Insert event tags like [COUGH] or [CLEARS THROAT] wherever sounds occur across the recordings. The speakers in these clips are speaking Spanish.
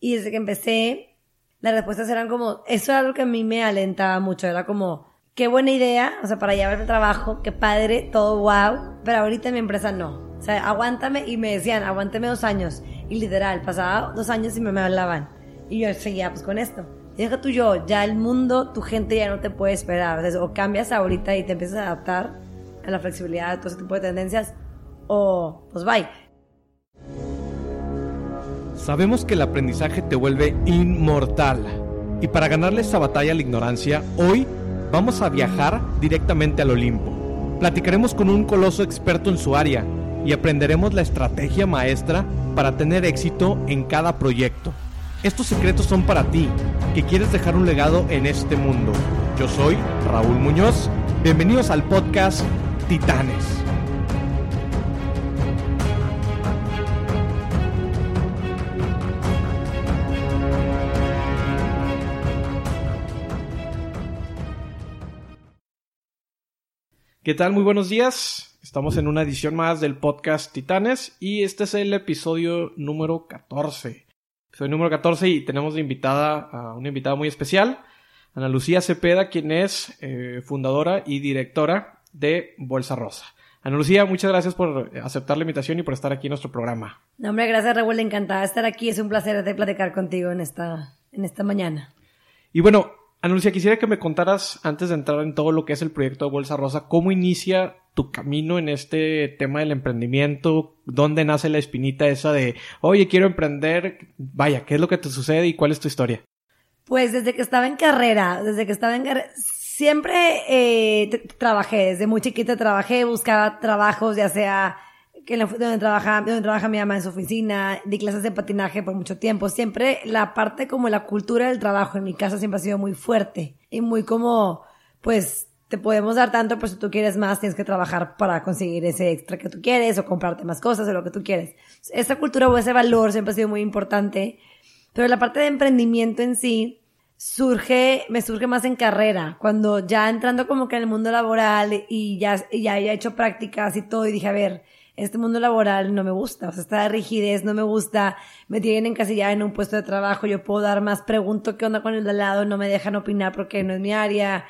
Y desde que empecé, las respuestas eran como, eso era algo que a mí me alentaba mucho, era como, qué buena idea, o sea, para llevar el trabajo, qué padre, todo wow, pero ahorita en mi empresa no. O sea, aguántame, y me decían, aguántame dos años. Y literal, pasaba dos años y me, me hablaban. Y yo seguía pues con esto. Y deja tú yo, ya el mundo, tu gente ya no te puede esperar. O, o cambias ahorita y te empiezas a adaptar a la flexibilidad, a todo ese tipo de tendencias, o pues bye. Sabemos que el aprendizaje te vuelve inmortal. Y para ganarle esta batalla a la ignorancia, hoy vamos a viajar directamente al Olimpo. Platicaremos con un coloso experto en su área y aprenderemos la estrategia maestra para tener éxito en cada proyecto. Estos secretos son para ti, que quieres dejar un legado en este mundo. Yo soy Raúl Muñoz. Bienvenidos al podcast Titanes. ¿Qué tal? Muy buenos días. Estamos en una edición más del podcast Titanes y este es el episodio número 14. Episodio número 14 y tenemos de invitada a una invitada muy especial, Ana Lucía Cepeda, quien es eh, fundadora y directora de Bolsa Rosa. Ana Lucía, muchas gracias por aceptar la invitación y por estar aquí en nuestro programa. No, hombre, gracias Raúl, encantada de estar aquí. Es un placer de platicar contigo en esta, en esta mañana. Y bueno, Ana Lucía, quisiera que me contaras, antes de entrar en todo lo que es el proyecto de Bolsa Rosa, cómo inicia tu camino en este tema del emprendimiento, dónde nace la espinita esa de, oye, quiero emprender, vaya, ¿qué es lo que te sucede y cuál es tu historia? Pues desde que estaba en carrera, desde que estaba en carrera, siempre eh, trabajé, desde muy chiquita trabajé, buscaba trabajos, ya sea que donde trabaja, donde trabaja mi mamá en su oficina, di clases de patinaje por mucho tiempo. Siempre la parte como la cultura del trabajo en mi casa siempre ha sido muy fuerte y muy como, pues, te podemos dar tanto, pero si tú quieres más, tienes que trabajar para conseguir ese extra que tú quieres o comprarte más cosas o lo que tú quieres. Esa cultura o ese valor siempre ha sido muy importante, pero la parte de emprendimiento en sí surge, me surge más en carrera, cuando ya entrando como que en el mundo laboral y ya, y ya he hecho prácticas y todo y dije, a ver, este mundo laboral no me gusta, o sea, esta rigidez no me gusta, me tienen encasillada en un puesto de trabajo, yo puedo dar más, pregunto qué onda con el de al lado, no me dejan opinar porque no es mi área.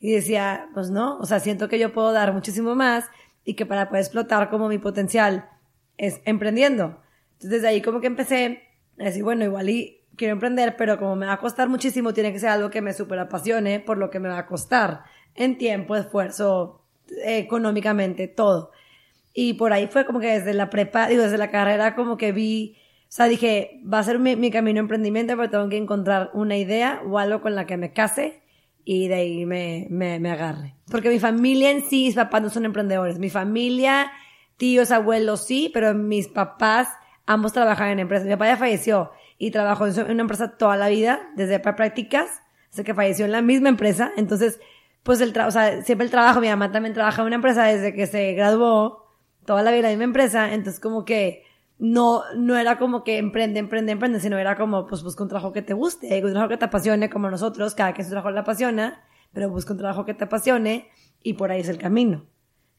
Y decía, pues no, o sea, siento que yo puedo dar muchísimo más y que para poder explotar como mi potencial es emprendiendo. Entonces desde ahí como que empecé a decir, bueno, igual y quiero emprender, pero como me va a costar muchísimo, tiene que ser algo que me super apasione por lo que me va a costar en tiempo, esfuerzo, económicamente, todo. Y por ahí fue como que desde la prepa, digo, desde la carrera como que vi, o sea, dije, va a ser mi, mi camino emprendimiento, pero tengo que encontrar una idea o algo con la que me case y de ahí me, me, me agarre. Porque mi familia en sí, mis papás no son emprendedores. Mi familia, tíos, abuelos sí, pero mis papás ambos trabajan en empresas. Mi papá ya falleció y trabajó en una empresa toda la vida, desde prácticas, hasta que falleció en la misma empresa. Entonces, pues el trabajo, o sea, siempre el trabajo, mi mamá también trabaja en una empresa desde que se graduó toda la vida en misma empresa, entonces como que no, no era como que emprende, emprende, emprende, sino era como, pues busca un trabajo que te guste, un trabajo que te apasione, como nosotros, cada que su trabajo le apasiona, pero busca un trabajo que te apasione y por ahí es el camino.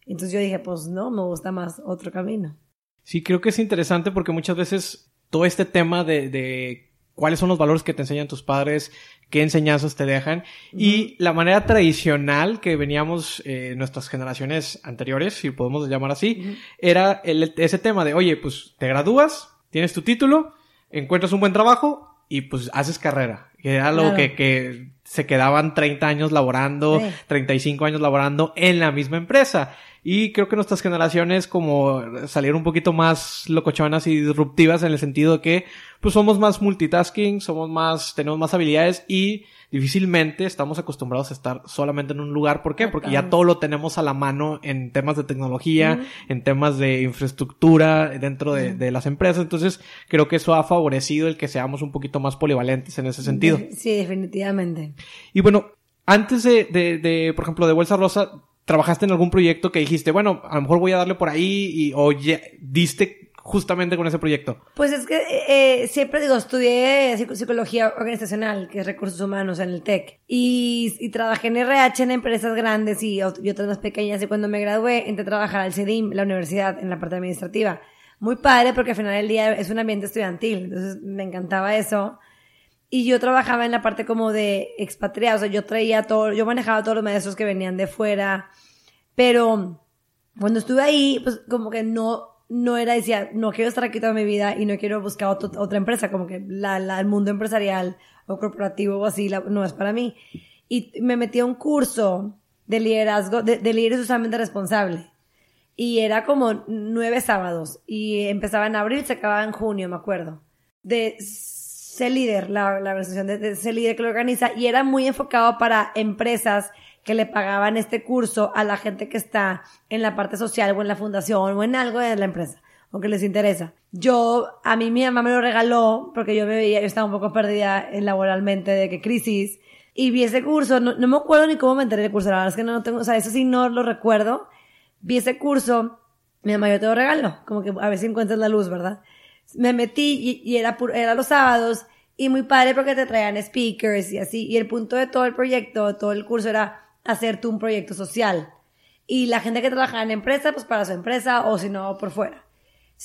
Entonces yo dije, pues no, me gusta más otro camino. Sí, creo que es interesante porque muchas veces todo este tema de cuáles son los valores que te enseñan tus padres, qué enseñanzas te dejan. Y la manera tradicional que veníamos eh, nuestras generaciones anteriores, si podemos llamar así, era el, ese tema de, oye, pues te gradúas, tienes tu título, encuentras un buen trabajo y pues haces carrera. Que era algo que, que se quedaban 30 años laborando, sí. 35 años laborando en la misma empresa. Y creo que nuestras generaciones como salieron un poquito más locochonas y disruptivas en el sentido de que pues somos más multitasking, somos más, tenemos más habilidades y difícilmente estamos acostumbrados a estar solamente en un lugar. ¿Por qué? Porque ya todo lo tenemos a la mano en temas de tecnología, en temas de infraestructura dentro de, de, las empresas. Entonces, creo que eso ha favorecido el que seamos un poquito más polivalentes en ese sentido. Sí, definitivamente. Y bueno, antes de, de, de por ejemplo, de Bolsa Rosa, ¿trabajaste en algún proyecto que dijiste, bueno, a lo mejor voy a darle por ahí y, o ya, diste justamente con ese proyecto? Pues es que eh, siempre digo, estudié psicología organizacional, que es recursos humanos en el TEC, y, trabajé en RH en empresas grandes y, y, otras más pequeñas, y cuando me gradué entré a trabajar al CEDIM, la universidad, en la parte administrativa. muy padre porque al final del día es un ambiente estudiantil, entonces me encantaba eso. Y yo trabajaba en la parte como de expatriados, o sea, yo traía todo, yo manejaba todos los maestros que venían de fuera, pero cuando estuve ahí, pues como que no, no era, decía, no quiero estar aquí toda mi vida y no quiero buscar otra empresa, como que la, el mundo empresarial o corporativo o así no es para mí. Y me metí a un curso de liderazgo, de, de liderazgo socialmente responsable. Y era como nueve sábados. Y empezaba en abril, se acababa en junio, me acuerdo. De ser líder, la, la organización de, de líder que lo organiza. Y era muy enfocado para empresas que le pagaban este curso a la gente que está en la parte social o en la fundación o en algo de la empresa o que les interesa. Yo, a mí mi mamá me lo regaló porque yo me veía, yo estaba un poco perdida laboralmente de que crisis y vi ese curso, no, me acuerdo ni cómo me enteré del curso, la verdad es que no tengo, o sea, eso sí no lo recuerdo. Vi ese curso, mi mamá yo te lo regalo, como que a ver si encuentras la luz, ¿verdad? Me metí y, era, era los sábados y muy padre porque te traían speakers y así, y el punto de todo el proyecto, todo el curso era hacer tú un proyecto social. Y la gente que trabajaba en empresa, pues para su empresa o si no, por fuera.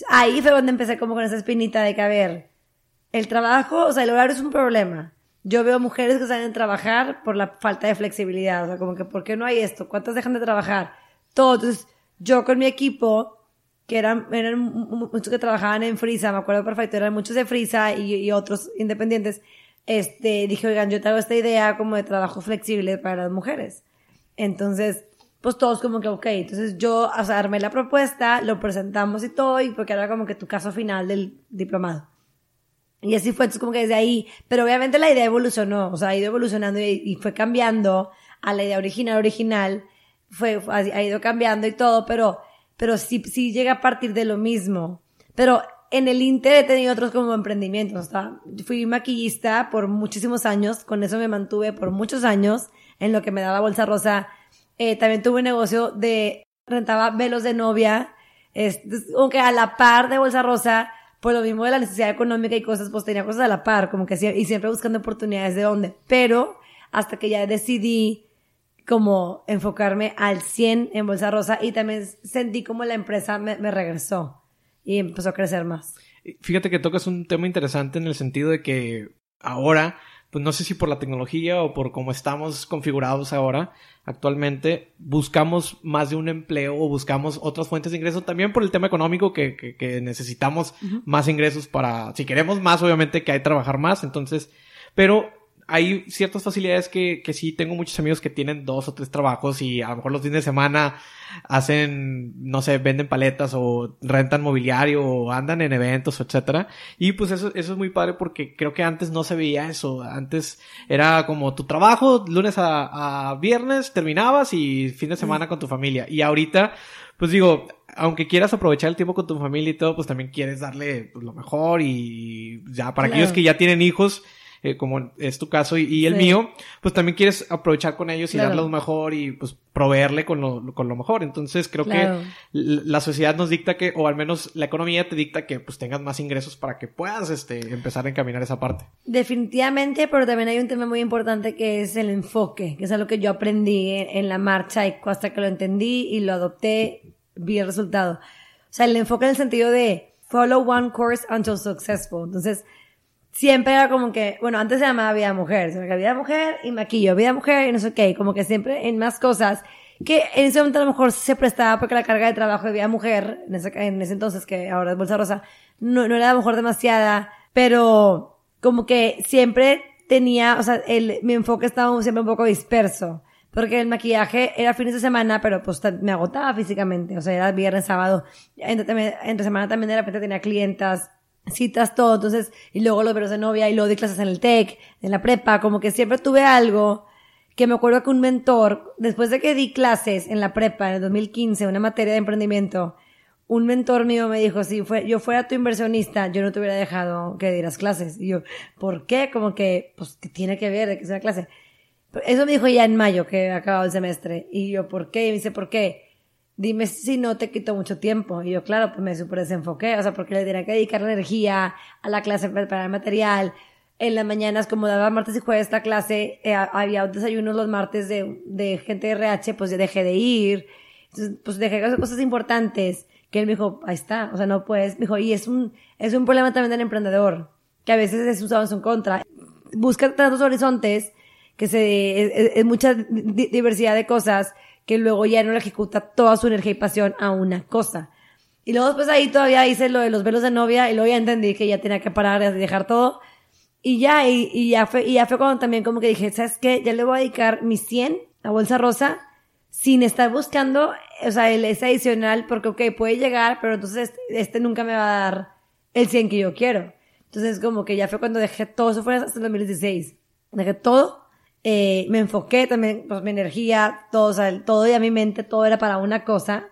Ahí fue donde empecé como con esa espinita de que, a ver, el trabajo, o sea, el horario es un problema. Yo veo mujeres que salen a trabajar por la falta de flexibilidad. O sea, como que, ¿por qué no hay esto? ¿Cuántas dejan de trabajar? Todos. Entonces, yo con mi equipo, que eran, eran muchos que trabajaban en Frisa, me acuerdo perfecto, eran muchos de Frisa y, y otros independientes, este, dije, oigan, yo tengo esta idea como de trabajo flexible para las mujeres. Entonces, pues todos como que, ok, entonces yo, o sea, armé la propuesta, lo presentamos y todo, y porque era como que tu caso final del diplomado. Y así fue, entonces como que desde ahí, pero obviamente la idea evolucionó, o sea, ha ido evolucionando y, fue cambiando a la idea original, original, fue, ha ido cambiando y todo, pero, pero sí, sí llega a partir de lo mismo. Pero en el Inter he tenido otros como emprendimientos. Fui maquillista por muchísimos años, con eso me mantuve por muchos años, en lo que me daba bolsa rosa. Eh, también tuve un negocio de, rentaba velos de novia, es, aunque a la par de bolsa rosa, por lo mismo de la necesidad económica y cosas, pues tenía cosas a la par, como que y siempre buscando oportunidades de dónde. Pero hasta que ya decidí como enfocarme al 100 en bolsa rosa y también sentí como la empresa me, me regresó y empezó a crecer más. Fíjate que tocas un tema interesante en el sentido de que ahora pues no sé si por la tecnología o por cómo estamos configurados ahora, actualmente, buscamos más de un empleo o buscamos otras fuentes de ingresos, también por el tema económico que, que, necesitamos más ingresos para, si queremos más, obviamente que hay que trabajar más, entonces, pero hay ciertas facilidades que, que sí tengo muchos amigos que tienen dos o tres trabajos y a lo mejor los fines de semana hacen, no sé, venden paletas o rentan mobiliario o andan en eventos, etcétera. Y pues eso, eso es muy padre porque creo que antes no se veía eso. Antes era como tu trabajo, lunes a, a viernes terminabas y fin de semana con tu familia. Y ahorita, pues digo, aunque quieras aprovechar el tiempo con tu familia y todo, pues también quieres darle pues, lo mejor y ya para aquellos que ya tienen hijos, eh, como es tu caso y, el mío, pues también quieres aprovechar con ellos y darles lo mejor y pues proveerle con lo, con lo mejor. Entonces creo que la sociedad nos dicta que, o al menos la economía te dicta que pues tengas más ingresos para que puedas este, empezar a encaminar esa parte. Definitivamente, pero también hay un tema muy importante que es el enfoque, que es algo que yo aprendí en, la marcha y hasta que lo entendí y lo adopté, vi el resultado. O sea, el enfoque en el sentido de follow one course until successful. Entonces, siempre era como que, bueno, antes se llamaba vida mujer, se vida mujer y maquillo, vida mujer y no sé qué, como que siempre en más cosas que en ese momento a lo mejor se prestaba porque la carga de trabajo de vida mujer, en ese, en ese entonces que ahora es bolsa rosa, no, no era a lo mejor demasiada, pero como que siempre tenía, o sea, el, mi enfoque estaba siempre un poco disperso. Porque el maquillaje era fines de semana, pero pues me agotaba físicamente. O sea, era viernes, sábado. Entre, entre semana también de repente tenía clientas citas todo, entonces, y luego los veros de novia, y luego di clases en el TEC, en la prepa, como que siempre tuve algo que me acuerdo que un mentor, después de que di clases en la prepa en el 2015, una materia de emprendimiento, un mentor mío me dijo, si fue, yo fuera tu inversionista, yo no te hubiera dejado que dieras clases. Y yo, ¿por qué? Como que, pues, ¿qué tiene que ver de que sea clase? Eso me dijo ya en mayo, que acabado el semestre. Y yo, ¿por qué? Y me dice, ¿por qué? Dime si no te quito mucho tiempo. Y yo, claro, pues me super desenfoqué, o sea, porque le tenía que dedicar energía a la clase para el material. En las mañanas, como daba martes y jueves esta clase, eh, había desayunos los martes de, de gente de RH, pues yo dejé de ir. Entonces, pues dejé cosas importantes que él me dijo, ahí está, o sea, no puedes, me dijo, y es un, es un problema también del emprendedor, que a veces es usado en su contra. Busca tantos horizontes, que se, es, mucha diversidad de cosas, que luego ya no le ejecuta toda su energía y pasión a una cosa. Y luego después ahí todavía hice lo de los velos de novia y luego ya entendí que ya tenía que parar y dejar todo. Y ya, y, ya fue, y ya fue cuando también como que dije, ¿sabes qué? Ya le voy a dedicar mis 100 a Bolsa Rosa sin estar buscando, o sea, el, ese adicional, porque, ok, puede llegar, pero entonces este, nunca me va a dar el 100 que yo quiero. Entonces, como que ya fue cuando dejé todo, eso fue hasta el 2016. Dejé todo, eh, me enfoqué también, pues mi energía, todo, o sea, todo y a mi mente, todo era para una cosa.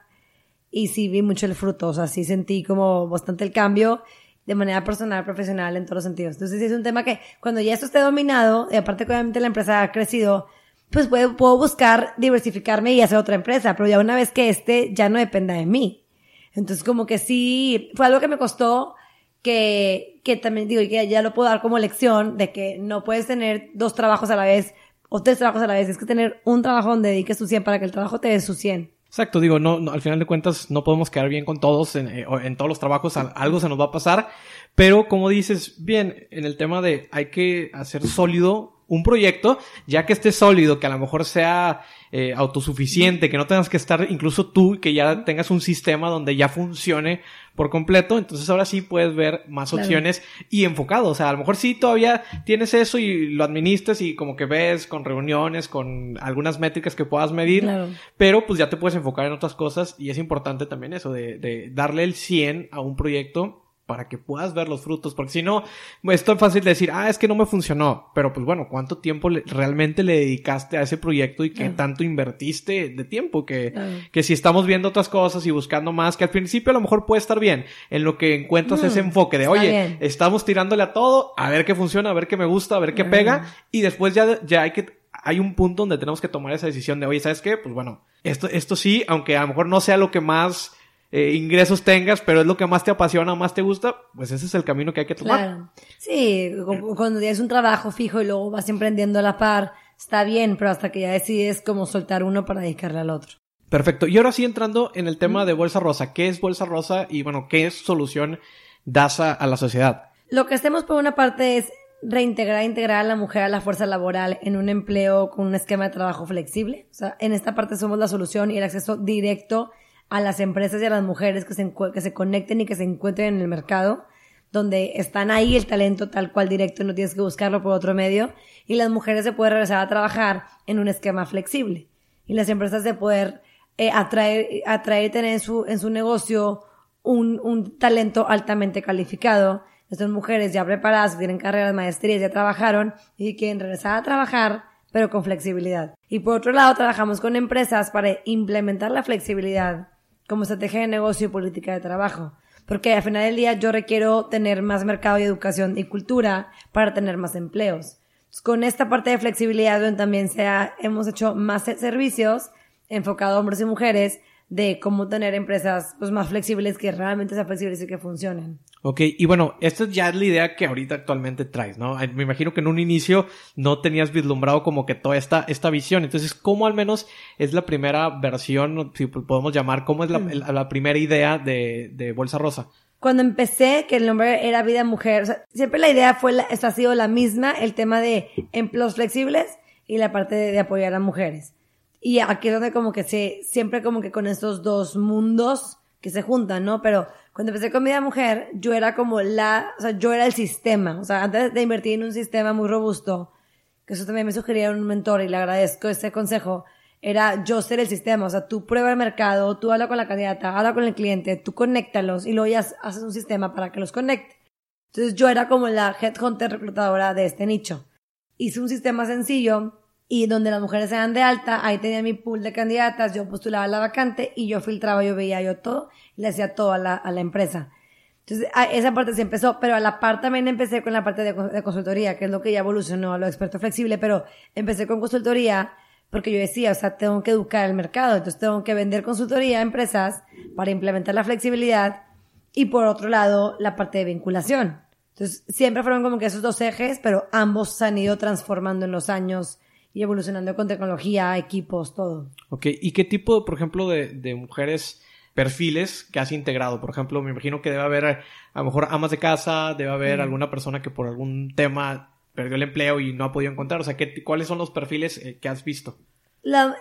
Y sí vi mucho el fruto, o sea, sí sentí como bastante el cambio de manera personal, profesional, en todos los sentidos. Entonces, es un tema que cuando ya esto esté dominado, y aparte que obviamente la empresa ha crecido, pues puedo, puedo buscar diversificarme y hacer otra empresa, pero ya una vez que este ya no dependa de mí. Entonces, como que sí, fue algo que me costó, que, que también digo, que ya lo puedo dar como lección, de que no puedes tener dos trabajos a la vez, o tres trabajos a la vez, es que tener un trabajo donde dediques tu 100 para que el trabajo te dé su 100. Exacto, digo, no, al final de cuentas no podemos quedar bien con todos, en, eh, en todos los trabajos algo se nos va a pasar, pero como dices, bien, en el tema de hay que hacer sólido un proyecto, ya que esté sólido, que a lo mejor sea eh, autosuficiente, que no tengas que estar incluso tú, que ya tengas un sistema donde ya funcione por completo, entonces ahora sí puedes ver más opciones y enfocado, o sea, a lo mejor sí todavía tienes eso y lo administras y como que ves con reuniones, con algunas métricas que puedas medir, pero pues ya te puedes enfocar en otras cosas y es importante también eso de, de darle el 100 a un proyecto para que puedas ver los frutos, porque si no, es tan fácil decir, ah, es que no me funcionó, pero pues bueno, ¿cuánto tiempo realmente le dedicaste a ese proyecto y qué tanto invertiste de tiempo? Que, que si estamos viendo otras cosas y buscando más, que al principio a lo mejor puede estar bien, en lo que encuentras ese mm, enfoque de, oye, estamos tirándole a todo, a ver qué funciona, a ver qué me gusta, a ver qué pega, y después ya, ya hay que, hay un punto donde tenemos que tomar esa decisión de, oye, ¿sabes qué? Pues bueno, esto, esto sí, aunque a lo mejor no sea lo que más eh, ingresos tengas, pero es lo que más te apasiona, más te gusta, pues ese es el camino que hay que tomar. Claro. Sí, cuando tienes un trabajo fijo y luego vas emprendiendo a la par, está bien, pero hasta que ya decides como soltar uno para dedicarle al otro. Perfecto. Y ahora sí entrando en el tema de Bolsa Rosa. ¿Qué es Bolsa Rosa y bueno, qué solución das a, a la sociedad? Lo que hacemos por una parte es reintegrar, integrar a la mujer a la fuerza laboral en un empleo con un esquema de trabajo flexible. O sea, en esta parte somos la solución y el acceso directo a las empresas y a las mujeres que se, que se conecten y que se encuentren en el mercado, donde están ahí el talento tal cual directo, no tienes que buscarlo por otro medio, y las mujeres se pueden regresar a trabajar en un esquema flexible. Y las empresas de poder eh, atraer, atraer tener en su, en su negocio un, un talento altamente calificado. Estas mujeres ya preparadas, que tienen carreras, maestrías, ya trabajaron y quieren regresar a trabajar, pero con flexibilidad. Y por otro lado, trabajamos con empresas para implementar la flexibilidad como estrategia de negocio y política de trabajo. Porque al final del día yo requiero tener más mercado y educación y cultura para tener más empleos. con esta parte de flexibilidad donde también se hemos hecho más servicios enfocados a hombres y mujeres de cómo tener empresas pues, más flexibles que realmente sean flexibles y que funcionen. Ok, y bueno, esta ya es la idea que ahorita actualmente traes, ¿no? Me imagino que en un inicio no tenías vislumbrado como que toda esta, esta visión. Entonces, ¿cómo al menos es la primera versión, si podemos llamar, cómo es la, mm. primera idea de, de, Bolsa Rosa? Cuando empecé, que el nombre era Vida Mujer, o sea, siempre la idea fue, la, ha sido la misma, el tema de empleos flexibles y la parte de apoyar a mujeres. Y aquí es donde como que se, siempre como que con estos dos mundos que se juntan, ¿no? Pero cuando empecé con Vida Mujer, yo era como la, o sea, yo era el sistema. O sea, antes de invertir en un sistema muy robusto, que eso también me sugería un mentor y le agradezco ese consejo, era yo ser el sistema. O sea, tú prueba el mercado, tú habla con la candidata, habla con el cliente, tú conéctalos y luego ya haces un sistema para que los conecte. Entonces yo era como la headhunter reclutadora de este nicho. Hice un sistema sencillo y donde las mujeres se dan de alta, ahí tenía mi pool de candidatas, yo postulaba la vacante y yo filtraba, yo veía yo todo y le hacía todo a la, a la empresa. Entonces, esa parte se empezó, pero a la par también empecé con la parte de, de, consultoría, que es lo que ya evolucionó a lo experto flexible, pero empecé con consultoría porque yo decía, o sea, tengo que educar el mercado, entonces tengo que vender consultoría a empresas para implementar la flexibilidad y por otro lado, la parte de vinculación. Entonces, siempre fueron como que esos dos ejes, pero ambos se han ido transformando en los años y evolucionando con tecnología, equipos, todo. Ok, ¿y qué tipo, por ejemplo, de, de mujeres perfiles que has integrado. Por ejemplo, me imagino que debe haber a lo mejor amas de casa, debe haber alguna persona que por algún tema perdió el empleo y no ha podido encontrar. O sea, ¿qué, ¿cuáles son los perfiles eh, que has visto?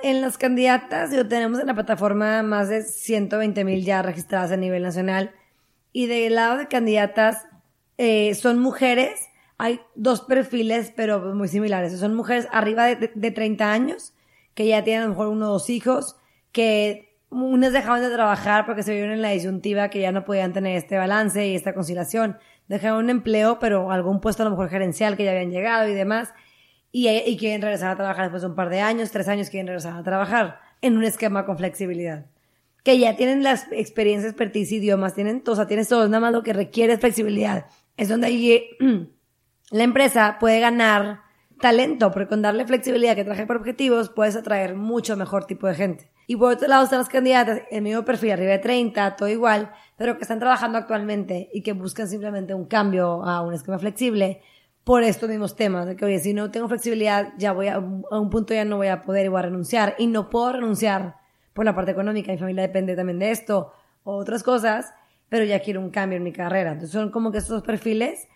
en las candidatas, yo tenemos en la plataforma más de 120 mil ya registradas a nivel nacional. Y del lado de candidatas, eh, son mujeres. Hay dos perfiles, pero muy similares. Son mujeres arriba de, de 30 años, que ya tienen a lo mejor uno o dos hijos, que unas dejaban de trabajar porque se vieron en la disyuntiva que ya no podían tener este balance y esta conciliación. Dejaron un empleo, pero algún puesto a lo mejor gerencial que ya habían llegado y demás. Y, y quieren regresar a trabajar después de un par de años, tres años quieren regresar a trabajar en un esquema con flexibilidad. Que ya tienen las experiencias, expertise, idiomas, tienen, o sea, tienes todo, nada más lo que requiere es flexibilidad. Es donde ahí [CLEARS THROAT] la empresa puede ganar talento, porque con darle flexibilidad que traje por objetivos, puedes atraer mucho mejor tipo de gente. Y por otro lado están las candidatas, el mismo perfil, arriba de 30, todo igual, pero que están trabajando actualmente y que buscan simplemente un cambio a un esquema flexible por estos mismos temas, de que, oye, si no tengo flexibilidad, ya voy a, a un punto ya no voy a poder y voy a renunciar, y no puedo renunciar por la parte económica, mi familia depende también de esto, o otras cosas, pero ya quiero un cambio en mi carrera. Entonces son como que estos perfiles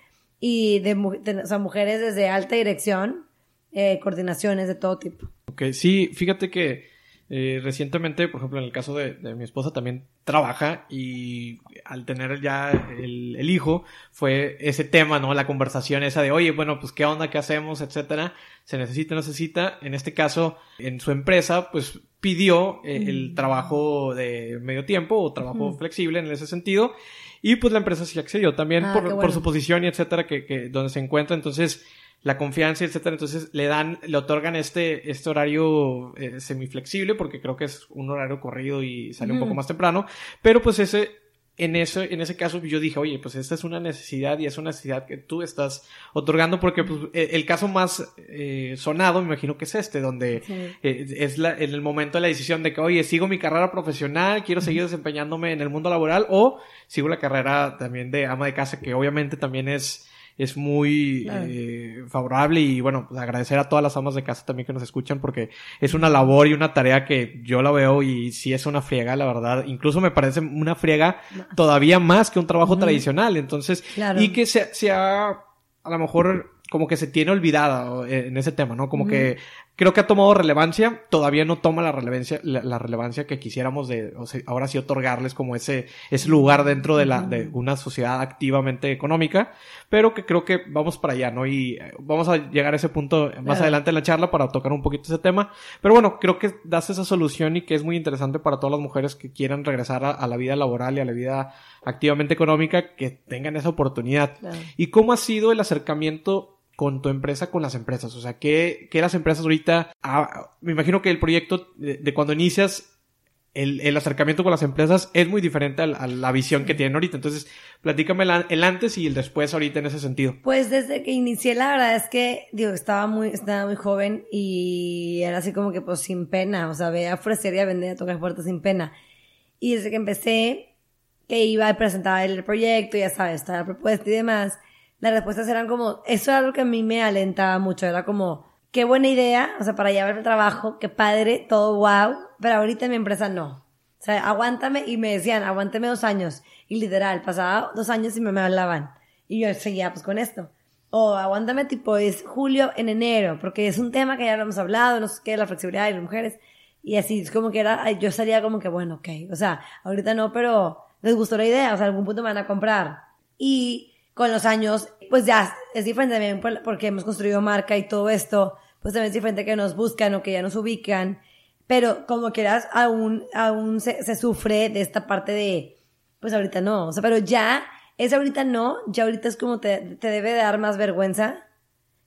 y de, o sea, mujeres desde alta dirección, eh, coordinaciones de todo tipo. Ok, sí, fíjate que eh, recientemente, por ejemplo, en el caso de, mi esposa también trabaja y al tener ya el, el, hijo fue ese tema, ¿no? La conversación esa de, oye, bueno, pues qué onda, qué hacemos, etcétera. Se necesita, necesita. En este caso, en su empresa, pues pidió eh, el trabajo de medio tiempo o trabajo flexible en ese sentido. Y pues la empresa sí accedió también ah, por, por, su posición y etcétera, que, que donde se encuentra. Entonces, la confianza, etcétera. Entonces le dan, le otorgan este, este horario eh, semiflexible, porque creo que es un horario corrido y sale un poco más temprano. Pero pues ese, en ese, en ese caso yo dije, oye, pues esta es una necesidad y es una necesidad que tú estás otorgando, porque pues, e, el caso más eh, sonado, me imagino que es este, donde eh, es la, en el momento de la decisión de que, oye, sigo mi carrera profesional, quiero seguir desempeñándome en el mundo laboral, o sigo la carrera también de ama de casa, que obviamente también es es muy eh, favorable y bueno, pues agradecer a todas las amas de casa también que nos escuchan porque es una labor y una tarea que yo la veo y sí es una friega, la verdad. Incluso me parece una friega todavía más que un trabajo tradicional. Entonces, y que se, se ha, a lo mejor como que se tiene olvidada en ese tema, ¿no? Como que creo que ha tomado relevancia, todavía no toma la relevancia, la, relevancia que quisiéramos de, o sea, ahora sí otorgarles como ese, ese lugar dentro de la, de una sociedad activamente económica, pero que creo que vamos para allá, ¿no? Y eh, vamos a llegar a ese punto más adelante en la charla para tocar un poquito ese tema, pero bueno, creo que das esa solución y que es muy interesante para todas las mujeres que quieran regresar a, la vida laboral y a la vida activamente económica, que tengan esa oportunidad. ¿Y cómo ha sido el acercamiento con tu empresa, con las empresas? O sea, ¿qué, qué las empresas ahorita, ah, me imagino que el proyecto de, cuando inicias el, el, acercamiento con las empresas es muy diferente a, la visión que tienen ahorita. Entonces, platícame el, antes y el después ahorita en ese sentido. Pues desde que inicié, la verdad es que, digo, estaba muy, estaba muy joven y era así como que pues sin pena, o sea, veía ofrecer y a vender, a tocar puertas sin pena. Y desde que empecé, que iba a presentar el proyecto, ya sabes, toda la propuesta y demás, las respuestas eran como, eso era algo que a mí me alentaba mucho, era como, qué buena idea, o sea, para llevar el trabajo, qué padre, todo wow, pero ahorita mi empresa no. O sea, aguántame, y me decían, aguántame dos años. Y literal, pasaba dos años y me, me hablaban. Y yo seguía pues con esto. O aguántame tipo, es julio en enero, porque es un tema que ya lo hemos hablado, no sé qué, la flexibilidad de las mujeres. Y así, es como que era, yo salía como que, bueno, ok, o sea, ahorita no, pero les gustó la idea, o sea, algún punto me van a comprar. Y con los años, pues ya es diferente también porque hemos construido marca y todo esto, pues también es diferente que nos buscan o que ya nos ubican, pero como quieras, aún, aún se, sufre de esta parte de, pues ahorita no, o sea, pero ya, es ahorita no, ya ahorita es como te, te debe dar más vergüenza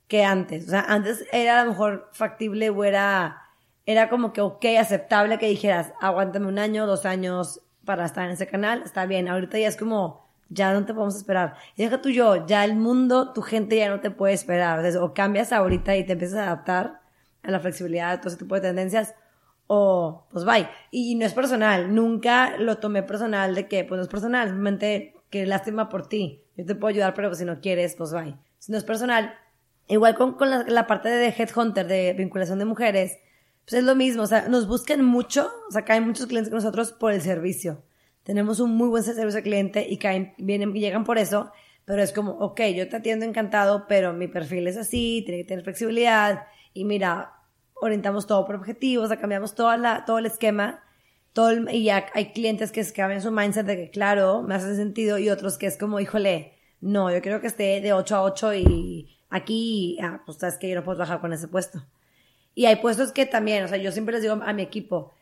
que antes, o sea, antes era a lo mejor factible o era, era como que ok, aceptable que dijeras, aguántame un año, dos años para estar en ese canal, está bien, ahorita ya es como, ya no te podemos esperar. Y deja tú yo, ya el mundo, tu gente ya no te puede esperar. o cambias ahorita y te empiezas a adaptar a la flexibilidad de todo ese tipo de tendencias, o pues bye. Y no es personal, nunca lo tomé personal de que, pues no es personal, simplemente que lástima por ti. Yo te puedo ayudar, pero si no quieres, pues bye. Si no es personal, igual con, con la, la parte de Headhunter, de vinculación de mujeres, pues es lo mismo, o sea, nos buscan mucho, o sea, caen muchos clientes con nosotros por el servicio tenemos un muy buen servicio al cliente y caen, vienen llegan por eso, pero es como, ok, yo te atiendo encantado, pero mi perfil es así, tiene que tener flexibilidad y mira, orientamos todo por objetivos, o sea, cambiamos toda la, todo el esquema, todo el- y ya hay clientes que cambian su mindset de que, claro, me hace sentido, y otros que es como, híjole, no, yo quiero que esté de 8 a 8 y aquí, ah, pues sabes que yo no puedo trabajar con ese puesto. Y hay puestos que también, o sea, yo siempre les digo a mi equipo,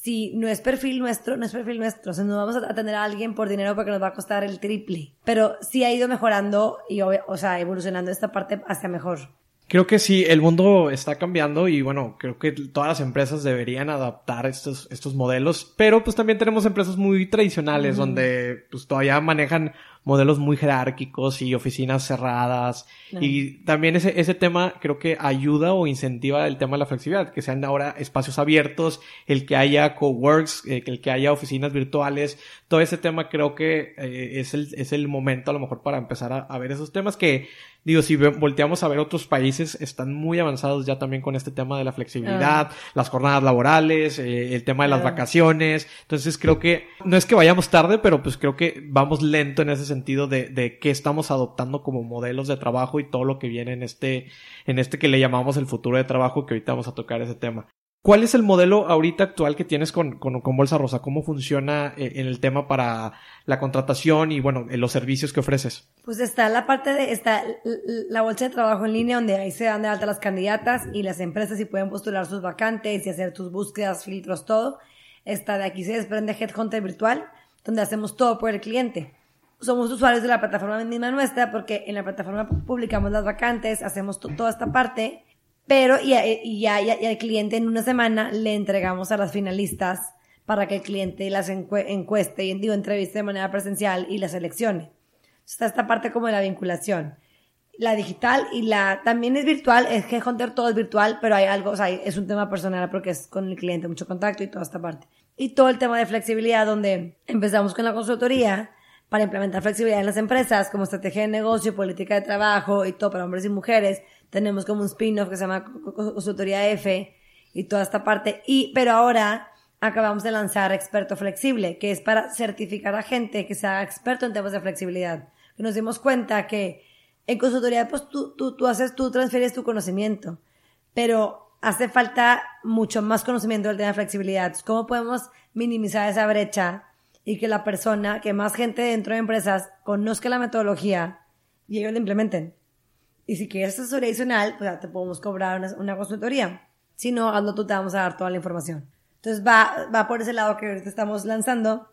si no es perfil nuestro, no es perfil nuestro. O sea, no vamos a atender a alguien por dinero porque nos va a costar el triple. Pero sí ha ido mejorando y, o sea, evolucionando esta parte hacia mejor. Creo que sí, el mundo está cambiando y bueno, creo que todas las empresas deberían adaptar estos, estos modelos, pero pues también tenemos empresas muy tradicionales donde pues todavía manejan modelos muy jerárquicos y oficinas cerradas No. y también ese, ese tema creo que ayuda o incentiva el tema de la flexibilidad, que sean ahora espacios abiertos, el que haya coworks, eh, el que haya oficinas virtuales, todo ese tema creo que eh, es, el, es el momento a lo mejor para empezar a, a ver esos temas que Digo, si volteamos a ver otros países, están muy avanzados ya también con este tema de la flexibilidad, las jornadas laborales, eh, el tema de las vacaciones. Entonces creo que no es que vayamos tarde, pero pues creo que vamos lento en ese sentido de, de qué estamos adoptando como modelos de trabajo y todo lo que viene en este, en este que le llamamos el futuro de trabajo, que ahorita vamos a tocar ese tema. ¿Cuál es el modelo ahorita actual que tienes con, con, con Bolsa Rosa? ¿Cómo funciona eh, en el tema para la contratación y, bueno, en los servicios que ofreces? Pues está la parte de, está la bolsa de trabajo en línea donde ahí se dan de alta las candidatas y las empresas y pueden postular sus vacantes y hacer tus búsquedas, filtros, todo. Está de aquí se desprende Headhunter Virtual, donde hacemos todo por el cliente. Somos usuarios de la plataforma misma nuestra porque en la plataforma publicamos las vacantes, hacemos to- toda esta parte, pero y, a- y ya, ya- y al cliente en una semana le entregamos a las finalistas para que el cliente las encue- encueste y digo, entreviste de manera presencial y las seleccione. Está esta parte como de la vinculación. La digital y la también es virtual, es que Hunter todo es virtual, pero hay algo, o sea, es un tema personal porque es con el cliente, mucho contacto y toda esta parte. Y todo el tema de flexibilidad, donde empezamos con la consultoría para implementar flexibilidad en las empresas, como estrategia de negocio, política de trabajo y todo para hombres y mujeres. Tenemos como un spin-off que se llama Co- Co- Consultoría F y toda esta parte. Y, pero ahora acabamos de lanzar Experto Flexible, que es para certificar a gente que sea experto en temas de flexibilidad. Nos dimos cuenta que en consultoría, pues tú, tú, tú haces, tú transfieres tu conocimiento, pero hace falta mucho más conocimiento del tema de flexibilidad. ¿Cómo podemos minimizar esa brecha y que la persona, que más gente dentro de empresas conozca la metodología y ellos la implementen? Y si quieres asesoría adicional, pues ya te podemos cobrar una, una consultoría. Si no, hazlo tú, te vamos a dar toda la información. Entonces va, va por ese lado que ahorita estamos lanzando.